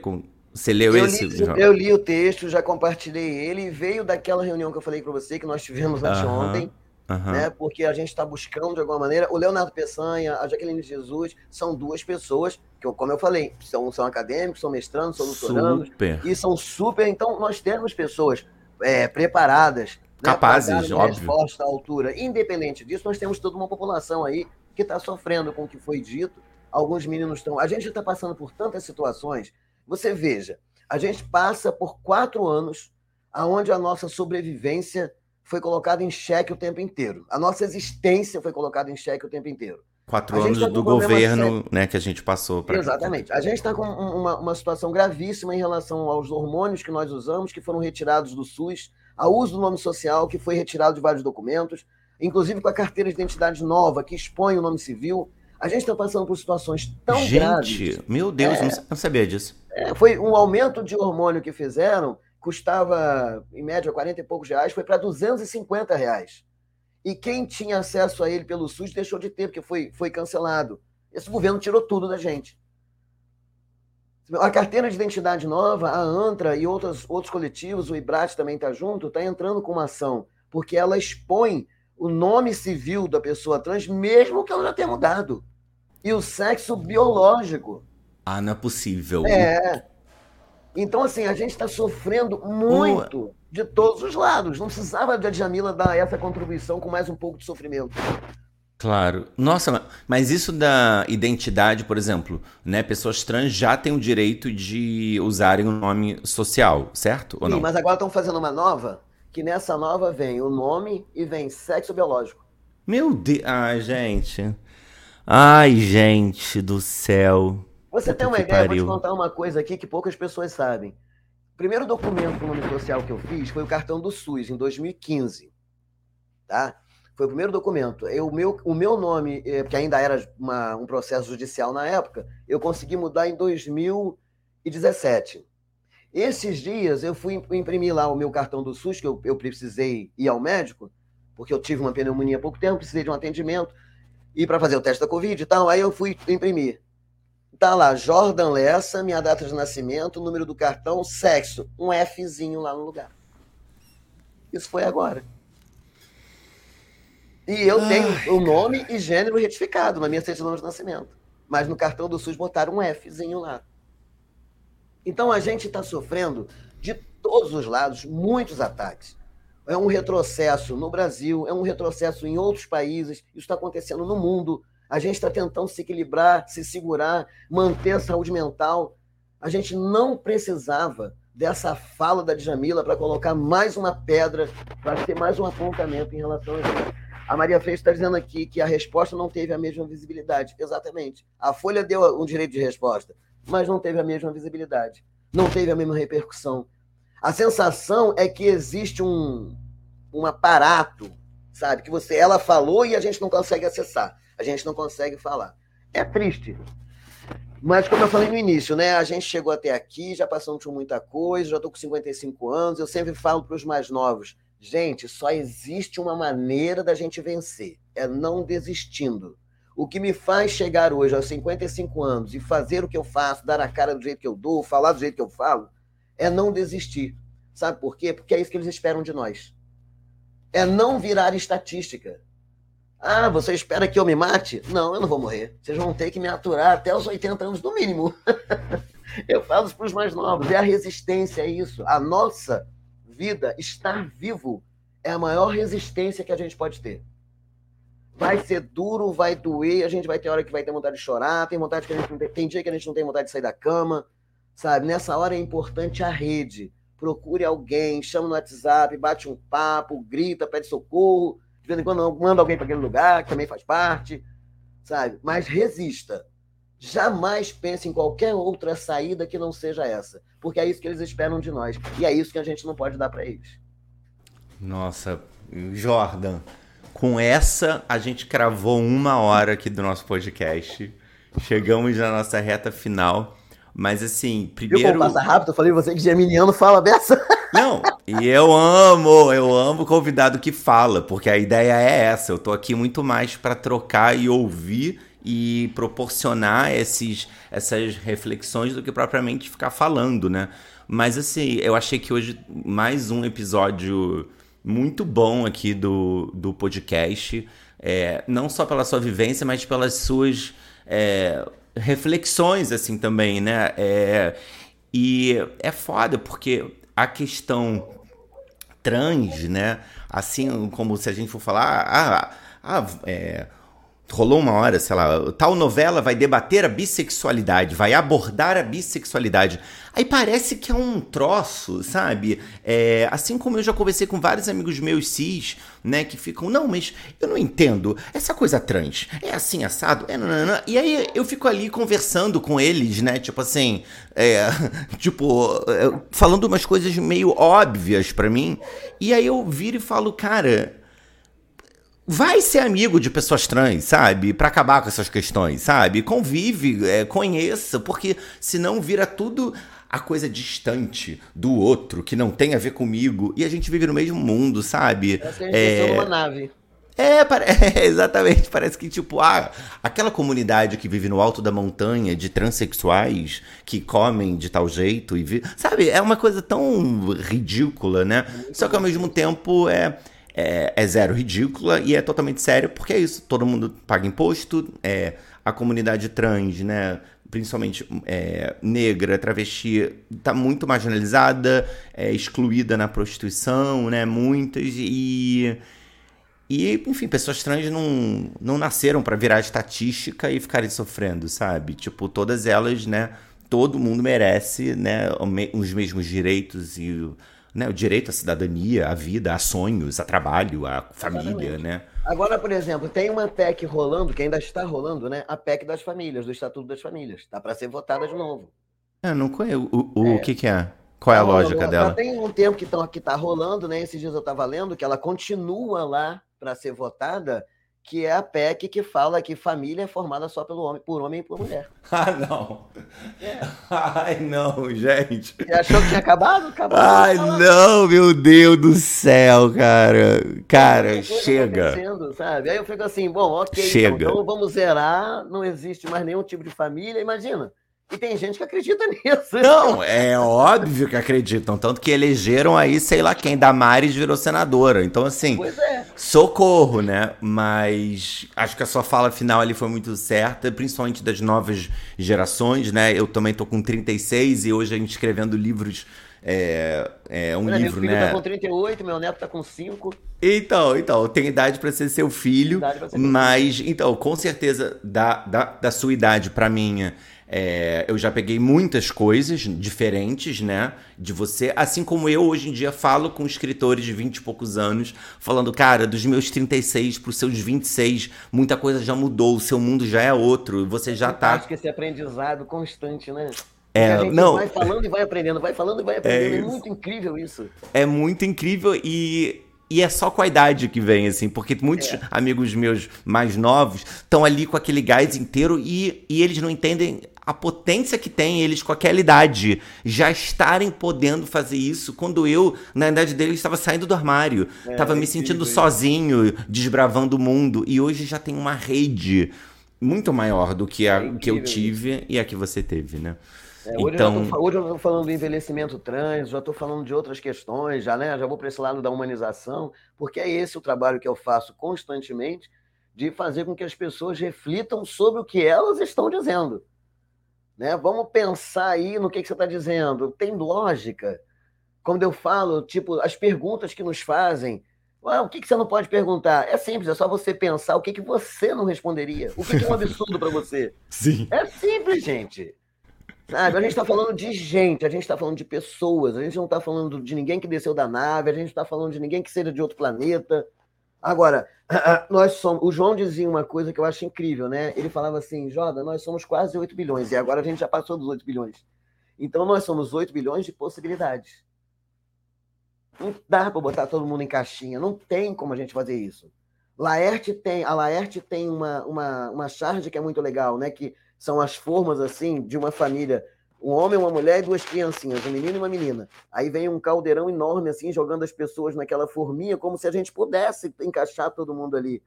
Você leu eu esse? Li, eu li o texto, já compartilhei ele, veio daquela reunião que eu falei para você que nós tivemos anteontem. Uh -huh, Né, porque a gente está buscando de alguma maneira. O Leonardo Peçanha, a Jaqueline Jesus, são duas pessoas que, como eu falei, são, são acadêmicos, são mestrandos, são doutorandos. Super. E são super. Então, nós temos pessoas é, preparadas. Né, Capazes, né, óbvio. resposta à altura. Independente disso, nós temos toda uma população aí que está sofrendo com o que foi dito. Alguns meninos estão. A gente está passando por tantas situações. Você veja, a gente passa por quatro anos aonde a nossa sobrevivência foi colocada em xeque o tempo inteiro. A nossa existência foi colocada em xeque o tempo inteiro. Quatro anos tá do governo né, que a gente passou. Pra... Exatamente. A gente está com uma, uma situação gravíssima em relação aos hormônios que nós usamos, que foram retirados do SUS, ao uso do nome social, que foi retirado de vários documentos, inclusive com a carteira de identidade nova, que expõe o nome civil. A gente está passando por situações tão gente, graves. Gente, meu Deus, é, não sabia disso. É, foi um aumento de hormônio que fizeram, custava, em média, 40 e poucos reais, foi para 250 reais. E quem tinha acesso a ele pelo SUS deixou de ter, porque foi, foi cancelado. Esse governo tirou tudo da gente. A carteira de identidade nova, a ANTRA e outros, outros coletivos, o IBRAT também está junto, está entrando com uma ação, porque ela expõe o nome civil da pessoa trans, mesmo que ela já tenha mudado. E o sexo biológico. Ah, não é possível. É. Então, assim, a gente está sofrendo muito de todos os lados. Não precisava de a Jamila dar essa contribuição com mais um pouco de sofrimento. Claro. Nossa, mas isso da identidade, por exemplo, né? Pessoas trans já têm o direito de usarem o um nome social, certo? Ou Sim, não? mas agora estão fazendo uma nova, que nessa nova vem o nome e vem sexo biológico. Meu Deus. Ai, gente. Ai, gente do céu. Você tem uma ideia? Pariu. Vou te contar uma coisa aqui que poucas pessoas sabem. O primeiro documento com nome social que eu fiz foi o cartão do SUS, em 2015. Tá? Foi o primeiro documento. Eu, o, meu, o meu nome, é, que ainda era uma, um processo judicial na época, eu consegui mudar em 2017. Esses dias eu fui imprimir lá o meu cartão do SUS, que eu, eu precisei ir ao médico, porque eu tive uma pneumonia há pouco tempo, precisei de um atendimento, e para fazer o teste da Covid e tal, aí eu fui imprimir. Tá lá, Jordan Lessa, minha data de nascimento, número do cartão, sexo, um Fzinho lá no lugar. Isso foi agora. E eu Ai, tenho o nome e gênero retificado na minha certidão de nascimento. Mas no cartão do SUS botaram um Fzinho lá. Então a gente está sofrendo de todos os lados muitos ataques. É um retrocesso no Brasil, é um retrocesso em outros países, isso está acontecendo no mundo. A gente está tentando se equilibrar, se segurar, manter a saúde mental. A gente não precisava dessa fala da Djamila para colocar mais uma pedra, para ter mais um apontamento em relação a isso. A Maria Freixo está dizendo aqui que a resposta não teve a mesma visibilidade. Exatamente. A Folha deu um direito de resposta, mas não teve a mesma visibilidade. Não teve a mesma repercussão. A sensação é que existe um, um aparato sabe? Que você, ela falou e a gente não consegue acessar, a gente não consegue falar. É triste. Mas como eu falei no início, né? A gente chegou até aqui, já passamos por muita coisa, já estou com 55 anos, eu sempre falo para os mais novos, gente, só existe uma maneira da gente vencer, é não desistindo. O que me faz chegar hoje aos 55 anos e fazer o que eu faço, dar a cara do jeito que eu dou, falar do jeito que eu falo, é não desistir. Sabe por quê? Porque é isso que eles esperam de nós. É não virar estatística. Ah, você espera que eu me mate? Não, eu não vou morrer. Vocês vão ter que me aturar até os 80 anos no mínimo. (laughs) eu falo para os mais novos. É a resistência a isso. A nossa vida, estar vivo, é a maior resistência que a gente pode ter. Vai ser duro, vai doer, a gente vai ter hora que vai ter vontade de chorar, tem vontade que a gente não tem, tem dia que a gente não tem vontade de sair da cama, sabe? Nessa hora é importante a rede. Procure alguém, chama no WhatsApp, bate um papo, grita, pede socorro, de vez em quando manda alguém para aquele lugar, que também faz parte, sabe? Mas resista. Jamais pense em qualquer outra saída que não seja essa, porque é isso que eles esperam de nós e é isso que a gente não pode dar para eles. Nossa, Jordan, com essa, a gente cravou uma hora aqui do nosso podcast. Chegamos na nossa reta final. Mas assim, primeiro. Como passa rápido? Eu falei você que geminiano fala dessa. (laughs) Não, e eu amo, eu amo o convidado que fala, porque a ideia é essa. Eu tô aqui muito mais para trocar e ouvir e proporcionar esses, essas reflexões do que propriamente ficar falando, né? Mas assim, eu achei que hoje mais um episódio muito bom aqui do, do podcast. É, não só pela sua vivência, mas pelas suas é, reflexões, assim, também, né? É, e é foda, porque a questão trans, né? Assim como se a gente for falar, ah, ah é, rolou uma hora, sei lá, tal novela vai debater a bissexualidade, vai abordar a bissexualidade. Aí parece que é um troço, sabe? É, assim como eu já conversei com vários amigos meus cis, né, que ficam, não, mas eu não entendo, essa coisa trans, é assim assado? É. E aí eu fico ali conversando com eles, né, tipo assim, é, (laughs) tipo, é, falando umas coisas meio óbvias para mim, e aí eu viro e falo, cara, vai ser amigo de pessoas trans, sabe? Para acabar com essas questões, sabe? Convive, é, conheça, porque senão vira tudo a coisa distante do outro, que não tem a ver comigo, e a gente vive no mesmo mundo, sabe? Parece que a gente é... numa nave. É, (laughs) é, exatamente. Parece que, tipo, ah, aquela comunidade que vive no alto da montanha de transexuais que comem de tal jeito e vi... sabe, é uma coisa tão ridícula, né? Só que ao mesmo tempo é é, é, zero ridícula e é totalmente sério, porque é isso, todo mundo paga imposto, é, a comunidade trans, né, principalmente é, negra, travesti, está muito marginalizada, é, excluída na prostituição, né, muitas, e, e enfim, pessoas trans não, não nasceram para virar estatística e ficarem sofrendo, sabe? Tipo, todas elas, né, todo mundo merece, né, os mesmos direitos e né, o direito à cidadania, à vida, a sonhos, a trabalho, a família, Exatamente. né? Agora, por exemplo, tem uma PEC rolando, que ainda está rolando, né? A PEC das famílias, do Estatuto das Famílias. Está para ser votada de novo. É, não conheço. O, o, é. que, que é? Qual é a tá lógica dela? Já tem um tempo que está rolando, né? Esses dias eu estava lendo que ela continua lá para ser votada que é a PEC que fala que família é formada só pelo homem, por homem e por mulher. (laughs) Ah, não. É. Ai, não, gente. Você achou que tinha acabado? Acabou. Ai, não, meu Deus do céu, cara. Cara, chega. Sabe? Aí eu fico assim, bom, ok, então, chega. então vamos zerar, não existe mais nenhum tipo de família, imagina. E tem gente que acredita (laughs) nisso. Não, é óbvio que acreditam. Tanto que elegeram aí, sei lá quem, Damares virou senadora. Então, assim, é. socorro, né? Mas acho que a sua fala final ali foi muito certa, principalmente das novas gerações, né? Eu também tô com 36 e hoje a gente escrevendo livros. É, é um livro, meu filho né? tá com 38, meu neto tá com 5. Então, então, tem idade para ser seu filho, ser mas, então, com certeza, da, da, da sua idade para minha, é, eu já peguei muitas coisas diferentes, né? De você. Assim como eu hoje em dia falo com escritores de 20 e poucos anos, falando, cara, dos meus 36 para os seus 26, muita coisa já mudou, o seu mundo já é outro, você já tá. Acho que esse aprendizado constante, né? É, a gente não. vai falando e vai aprendendo, vai falando e vai aprendendo. É, é muito incrível isso. É muito incrível e e é só com a idade que vem, assim, porque muitos é. amigos meus mais novos estão ali com aquele gás inteiro e, e eles não entendem a potência que tem eles com aquela idade já estarem podendo fazer isso quando eu, na idade deles, estava saindo do armário, estava é, me sentindo sozinho, desbravando o mundo e hoje já tem uma rede muito maior do que a é que eu tive e a que você teve, né? É, hoje, então... eu tô, hoje eu estou falando do envelhecimento trans, já estou falando de outras questões, já, né? Já vou para esse lado da humanização, porque é esse o trabalho que eu faço constantemente de fazer com que as pessoas reflitam sobre o que elas estão dizendo. Né? Vamos pensar aí no que, que você está dizendo. Tem lógica? Quando eu falo, tipo, as perguntas que nos fazem, ah, o que, que você não pode perguntar? É simples, é só você pensar o que, que você não responderia. O que, que é um absurdo para você? (laughs) Sim. É simples, gente. Sabe? A gente está falando de gente, a gente está falando de pessoas, a gente não está falando de ninguém que desceu da nave, a gente está falando de ninguém que seja de outro planeta. Agora, (clears throat) nós somos. O João dizia uma coisa que eu acho incrível, né? Ele falava assim, Joda, nós somos quase 8 bilhões, e agora a gente já passou dos 8 bilhões. Então nós somos 8 bilhões de possibilidades. Não dá para botar todo mundo em caixinha, não tem como a gente fazer isso. Laerte tem, a Laerte tem uma, uma, uma charge que é muito legal, né? Que são as formas assim de uma família, um homem, uma mulher e duas criancinhas, um menino e uma menina. Aí vem um caldeirão enorme assim, jogando as pessoas naquela forminha, como se a gente pudesse encaixar todo mundo ali.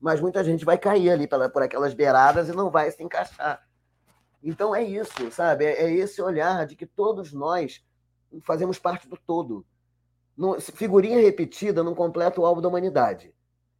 Mas muita gente vai cair ali por aquelas beiradas e não vai se encaixar. Então é isso, sabe? É, é esse olhar de que todos nós fazemos parte do todo. Figurinha repetida não completa o alvo da humanidade.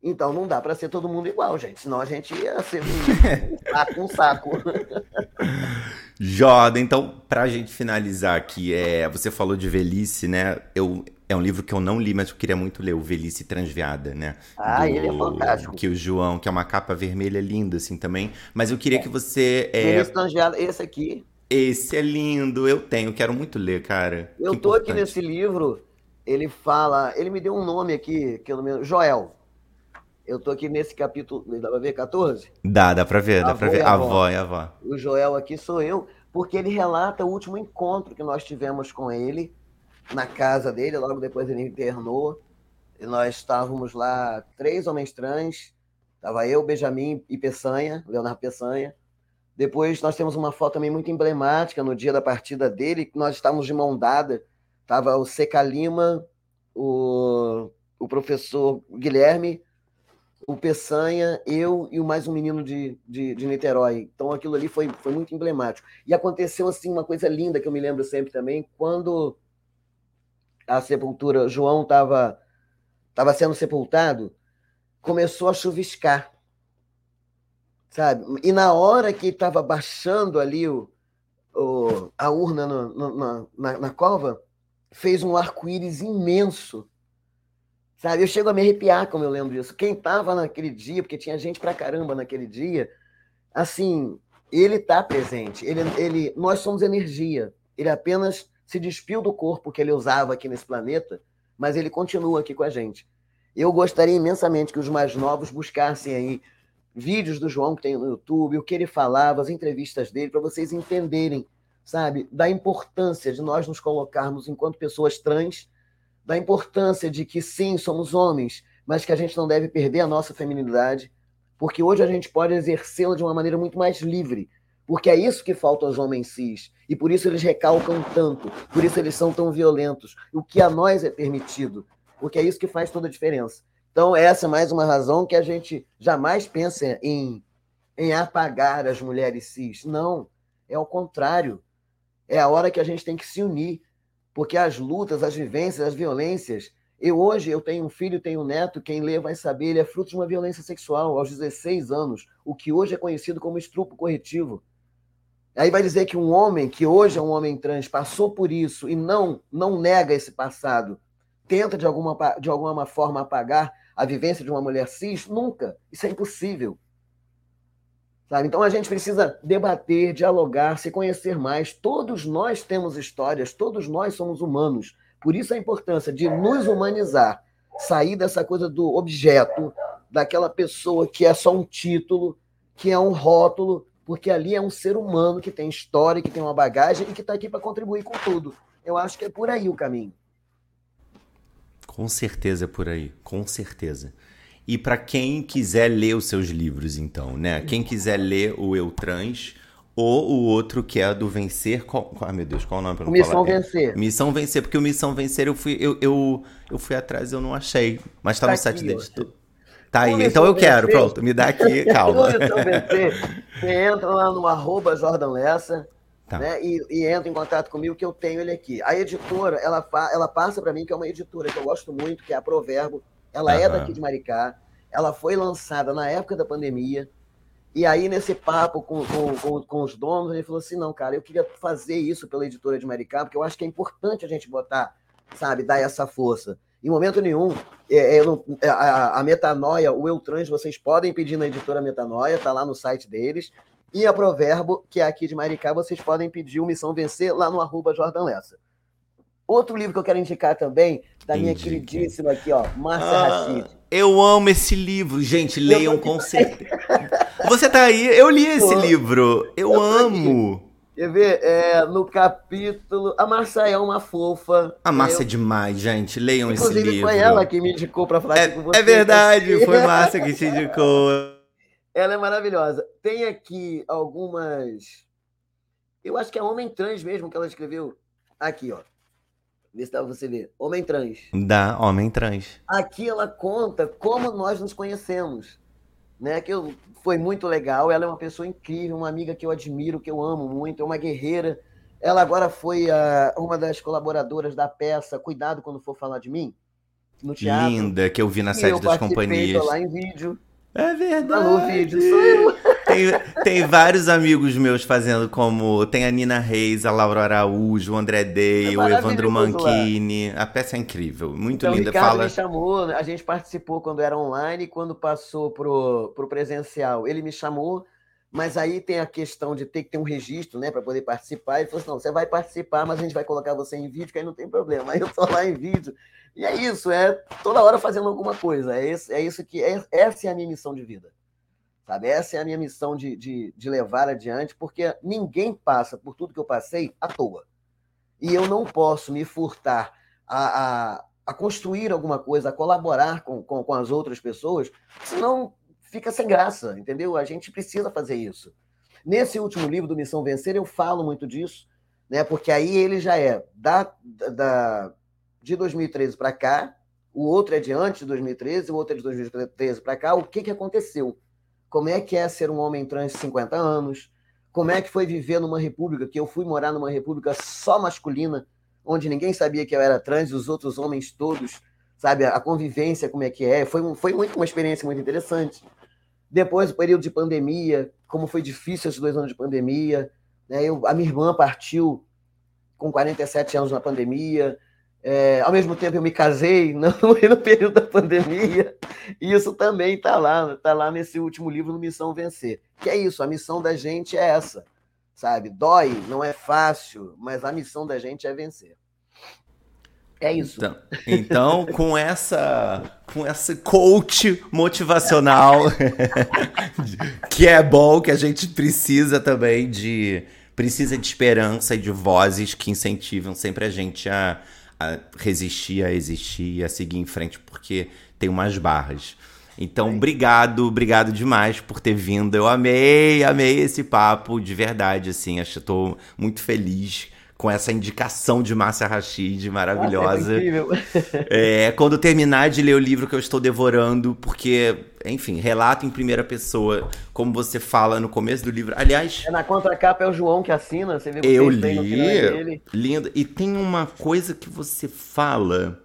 Então não dá para ser todo mundo igual, gente. Senão a gente ia ser um (laughs) saco, um saco. (laughs) Jordan, então, pra gente finalizar aqui, é, você falou de velhice, né? Eu, é um livro que eu não li, mas eu queria muito ler, o Velhice Transviada, né? Ah, Do, ele é fantástico. Que o João, que é uma capa vermelha linda, assim, também. Mas eu queria é. que você... É... Velhice Transviada, esse aqui. Esse é lindo, eu tenho, quero muito ler, cara. Eu que tô importante. aqui nesse livro, ele fala... Ele me deu um nome aqui, que eu não me... Joel. Eu tô aqui nesse capítulo, dá pra ver 14? Dá, dá pra ver, dá pra ver. A avó e a avó. O Joel aqui sou eu, porque ele relata o último encontro que nós tivemos com ele na casa dele, logo depois ele internou. E nós estávamos lá, três homens trans, tava eu, Benjamin e Peçanha, Leonardo Peçanha. Depois nós temos uma foto também muito emblemática no dia da partida dele, que nós estávamos de mão dada. Tava o Seca Lima, o, o professor Guilherme o Peçanha, eu e mais um menino de, de, de, Niterói. Então aquilo ali foi, foi muito emblemático. E aconteceu assim uma coisa linda que eu me lembro sempre também, quando a sepultura, João estava tava sendo sepultado, começou a chuviscar. Sabe? E na hora que estava baixando ali o, o, a urna no, no, na, na, na cova, fez um arco-íris imenso Sabe? Eu chego a me arrepiar como eu lembro disso. Quem estava naquele dia, porque tinha gente pra caramba naquele dia, assim, ele está presente. Ele, ele, nós somos energia. Ele apenas se despiu do corpo que ele usava aqui nesse planeta, mas ele continua aqui com a gente. Eu gostaria imensamente que os mais novos buscassem aí vídeos do João que tem no YouTube, o que ele falava, as entrevistas dele, para vocês entenderem, sabe, da importância de nós nos colocarmos enquanto pessoas trans da importância de que sim, somos homens, mas que a gente não deve perder a nossa feminilidade, porque hoje a gente pode exercê-la de uma maneira muito mais livre, porque é isso que falta aos homens cis, e por isso eles recalcam tanto, por isso eles são tão violentos, o que a nós é permitido, porque é isso que faz toda a diferença. Então, essa é mais uma razão que a gente jamais pensa em, em apagar as mulheres cis. Não, é ao contrário. É a hora que a gente tem que se unir, porque as lutas, as vivências, as violências. Eu hoje eu tenho um filho, tenho um neto, quem lê vai saber, ele é fruto de uma violência sexual aos 16 anos, o que hoje é conhecido como estrupo corretivo. Aí vai dizer que um homem que hoje é um homem trans passou por isso e não não nega esse passado, tenta de alguma de alguma forma apagar a vivência de uma mulher cis, nunca. Isso é impossível. Sabe? Então a gente precisa debater, dialogar, se conhecer mais. Todos nós temos histórias, todos nós somos humanos. Por isso a importância de nos humanizar, sair dessa coisa do objeto, daquela pessoa que é só um título, que é um rótulo, porque ali é um ser humano que tem história, que tem uma bagagem e que está aqui para contribuir com tudo. Eu acho que é por aí o caminho. Com certeza é por aí, com certeza. E para quem quiser ler os seus livros, então, né? Quem quiser ler o Eu Trans ou o outro que é do Vencer. Qual, ah, meu Deus, qual o nome? Pra não Missão falar? Vencer. É, Missão Vencer, porque o Missão Vencer eu fui, eu, eu, eu fui atrás e eu não achei. Mas tá, tá no site deles. Tá aí, então eu vencer, quero, pronto, me dá aqui, (laughs) calma. Vencer, você entra lá no arroba Jordan Lessa, Tá. Né? E, e, entra em contato comigo que eu tenho ele aqui. A editora, ela, ela passa para mim que é uma editora que eu gosto muito, que é a Proverbo. Ela uhum. é daqui de Maricá. Ela foi lançada na época da pandemia. E aí, nesse papo com, com, com, com os donos, ele falou assim: não, cara, eu queria fazer isso pela editora de Maricá, porque eu acho que é importante a gente botar, sabe, dar essa força. Em momento nenhum, é, é, é a, a, metanoia, o eu trans, vocês podem pedir na editora Metanoia, tá lá no site deles. E a Proverbo, que é aqui de Maricá, vocês podem pedir o Missão Vencer lá no arroba Jordan Lessa. Outro livro que eu quero indicar também, da minha queridíssima aqui, ó, Márcia ah, Rachid. Eu amo esse livro, gente, leiam com certeza. Você tá aí, eu li esse livro, eu, eu amo. Quer ver? É, no capítulo. A Márcia é uma fofa. A Márcia eu... é demais, gente. Leiam Inclusive, esse livro. Foi ela que me indicou pra falar é, com você. É verdade, foi Márcia que te indicou. (laughs) Ela é maravilhosa. Tem aqui algumas. Eu acho que é Homem Trans mesmo que ela escreveu. Aqui, ó. Vê se dá pra você ver. Homem Trans. Da Homem Trans. Aqui ela conta como nós nos conhecemos. Né? Que eu, foi muito legal. Ela é uma pessoa incrível, uma amiga que eu admiro, que eu amo muito, é uma guerreira. Ela agora foi uh, uma das colaboradoras da peça Cuidado Quando For Falar de Mim, no teatro. Linda, que eu vi na sede das companhias. lá em vídeo. É verdade. vídeo, sou eu. Tem, tem vários amigos meus fazendo como. Tem a Nina Reis, a Laura Araújo, o André Day, é o Evandro Manchini. A peça é incrível, muito então, linda. O Ricardo Fala... me chamou, a gente participou quando era online e quando passou pro, pro presencial. Ele me chamou, mas aí tem a questão de ter que ter um registro, né, para poder participar. Ele falou assim: não, você vai participar, mas a gente vai colocar você em vídeo, que aí não tem problema. Aí eu tô lá em vídeo. E é isso, é toda hora fazendo alguma coisa. É isso, é isso que. É, essa é a minha missão de vida. Sabe? Essa é a minha missão de, de, de levar adiante, porque ninguém passa por tudo que eu passei à toa. E eu não posso me furtar a, a, a construir alguma coisa, a colaborar com, com, com as outras pessoas, senão fica sem graça, entendeu? A gente precisa fazer isso. Nesse último livro do Missão Vencer, eu falo muito disso, né? Porque aí ele já é da, da de 2013 para cá, o outro é de antes de 2013, o outro é de 2013 para cá. O que, que aconteceu? Como é que é ser um homem trans de 50 anos? Como é que foi viver numa república que eu fui morar numa república só masculina, onde ninguém sabia que eu era trans os outros homens todos, sabe? A convivência, como é que é. Foi, foi muito uma experiência muito interessante. Depois, o período de pandemia, como foi difícil esses dois anos de pandemia. Né? Eu, a minha irmã partiu com 47 anos na pandemia. É, ao mesmo tempo, eu me casei (laughs) no, no período da pandemia, e isso também está lá, está lá nesse último livro, no Missão Vencer. Que é isso, a missão da gente é essa, sabe? Dói, não é fácil, mas a missão da gente é vencer. É isso. Então, então com essa com esse coach motivacional (laughs) que é bom que a gente precisa também de precisa de esperança e de vozes que incentivam sempre a gente a a resistir, a existir, a seguir em frente, porque tem umas barras. Então, obrigado, obrigado demais por ter vindo. Eu amei, amei esse papo, de verdade, assim. Estou muito feliz com essa indicação de Márcia Rachid maravilhosa. É, (laughs) é, quando terminar de ler o livro que eu estou devorando, porque, enfim, relato em primeira pessoa, como você fala no começo do livro. Aliás. É na contracapa é o João que assina, você viu que Eu li. Lindo. E tem uma coisa que você fala,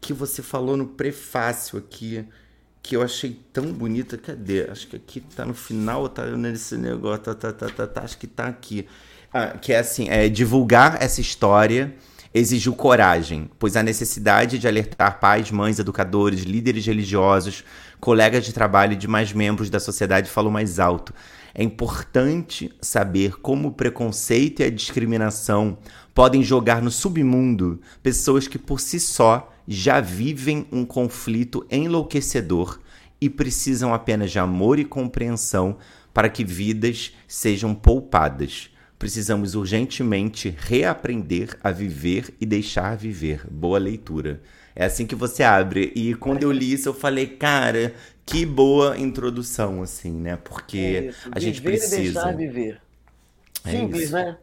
que você falou no prefácio aqui que eu achei tão bonita. Cadê? Acho que aqui tá no final, tá nesse negócio, tá, tá, tá, tá, tá acho que tá aqui. Ah, que é assim, é, divulgar essa história exigiu coragem, pois a necessidade de alertar pais, mães, educadores, líderes religiosos, colegas de trabalho e demais membros da sociedade falou mais alto. É importante saber como o preconceito e a discriminação podem jogar no submundo pessoas que por si só já vivem um conflito enlouquecedor e precisam apenas de amor e compreensão para que vidas sejam poupadas. Precisamos urgentemente reaprender a viver e deixar viver. Boa leitura. É assim que você abre. E quando eu li isso, eu falei, cara, que boa introdução, assim, né? Porque é a gente precisa. E deixar viver. É Simples, é né?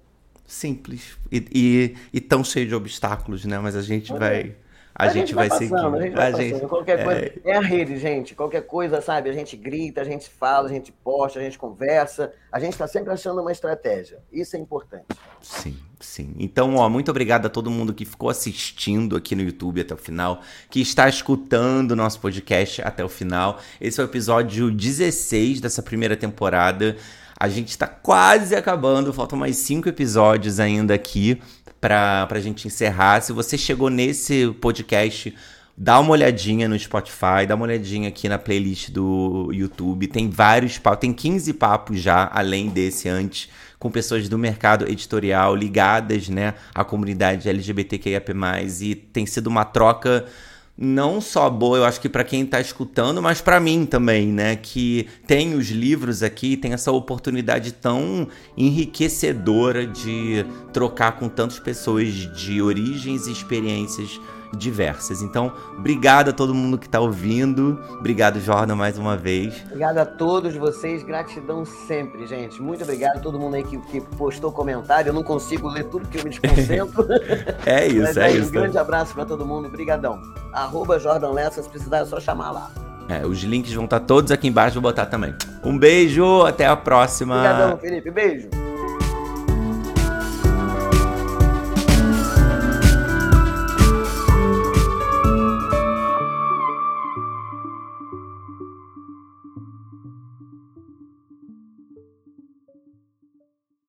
Simples. E, e, e, tão cheio de obstáculos, né? Mas a gente vai. A, a gente, gente, vai, vai seguir. A gente vai a gente, qualquer é... coisa. É a rede, gente. Qualquer coisa, sabe? A gente grita, a gente fala, a gente posta, a gente conversa. A gente está sempre achando uma estratégia. Isso é importante. Sim, sim. Então, ó, muito obrigado a todo mundo que ficou assistindo aqui no YouTube até o final, que está escutando o nosso podcast até o final. Esse é o episódio 16 dessa primeira temporada. A gente está quase acabando, faltam mais cinco episódios ainda aqui para a gente encerrar. Se você chegou nesse podcast, dá uma olhadinha no Spotify, dá uma olhadinha aqui na playlist do YouTube. Tem vários papos, tem 15 papos já, além desse antes, com pessoas do mercado editorial ligadas né, à comunidade LGBTQIAP+. E tem sido uma troca não só boa, eu acho que para quem está escutando, mas para mim também, né? Que tem os livros aqui, tem essa oportunidade tão enriquecedora de trocar com tantas pessoas de origens e experiências diversas. Então, obrigado a todo mundo que está ouvindo. Obrigado, Jordan, mais uma vez. Obrigado a todos vocês. Gratidão sempre, gente. Muito obrigado a todo mundo aí que, que postou comentário. Eu não consigo ler tudo porque eu me desconcentro. (laughs) é isso, Mas, é, isso. Um grande abraço para todo mundo. Obrigadão. Arroba Jordan Lessa, se precisar é só chamar lá. É, os links vão estar tá todos aqui embaixo, vou botar também. Um beijo, até a próxima. Obrigadão, Felipe. Beijo.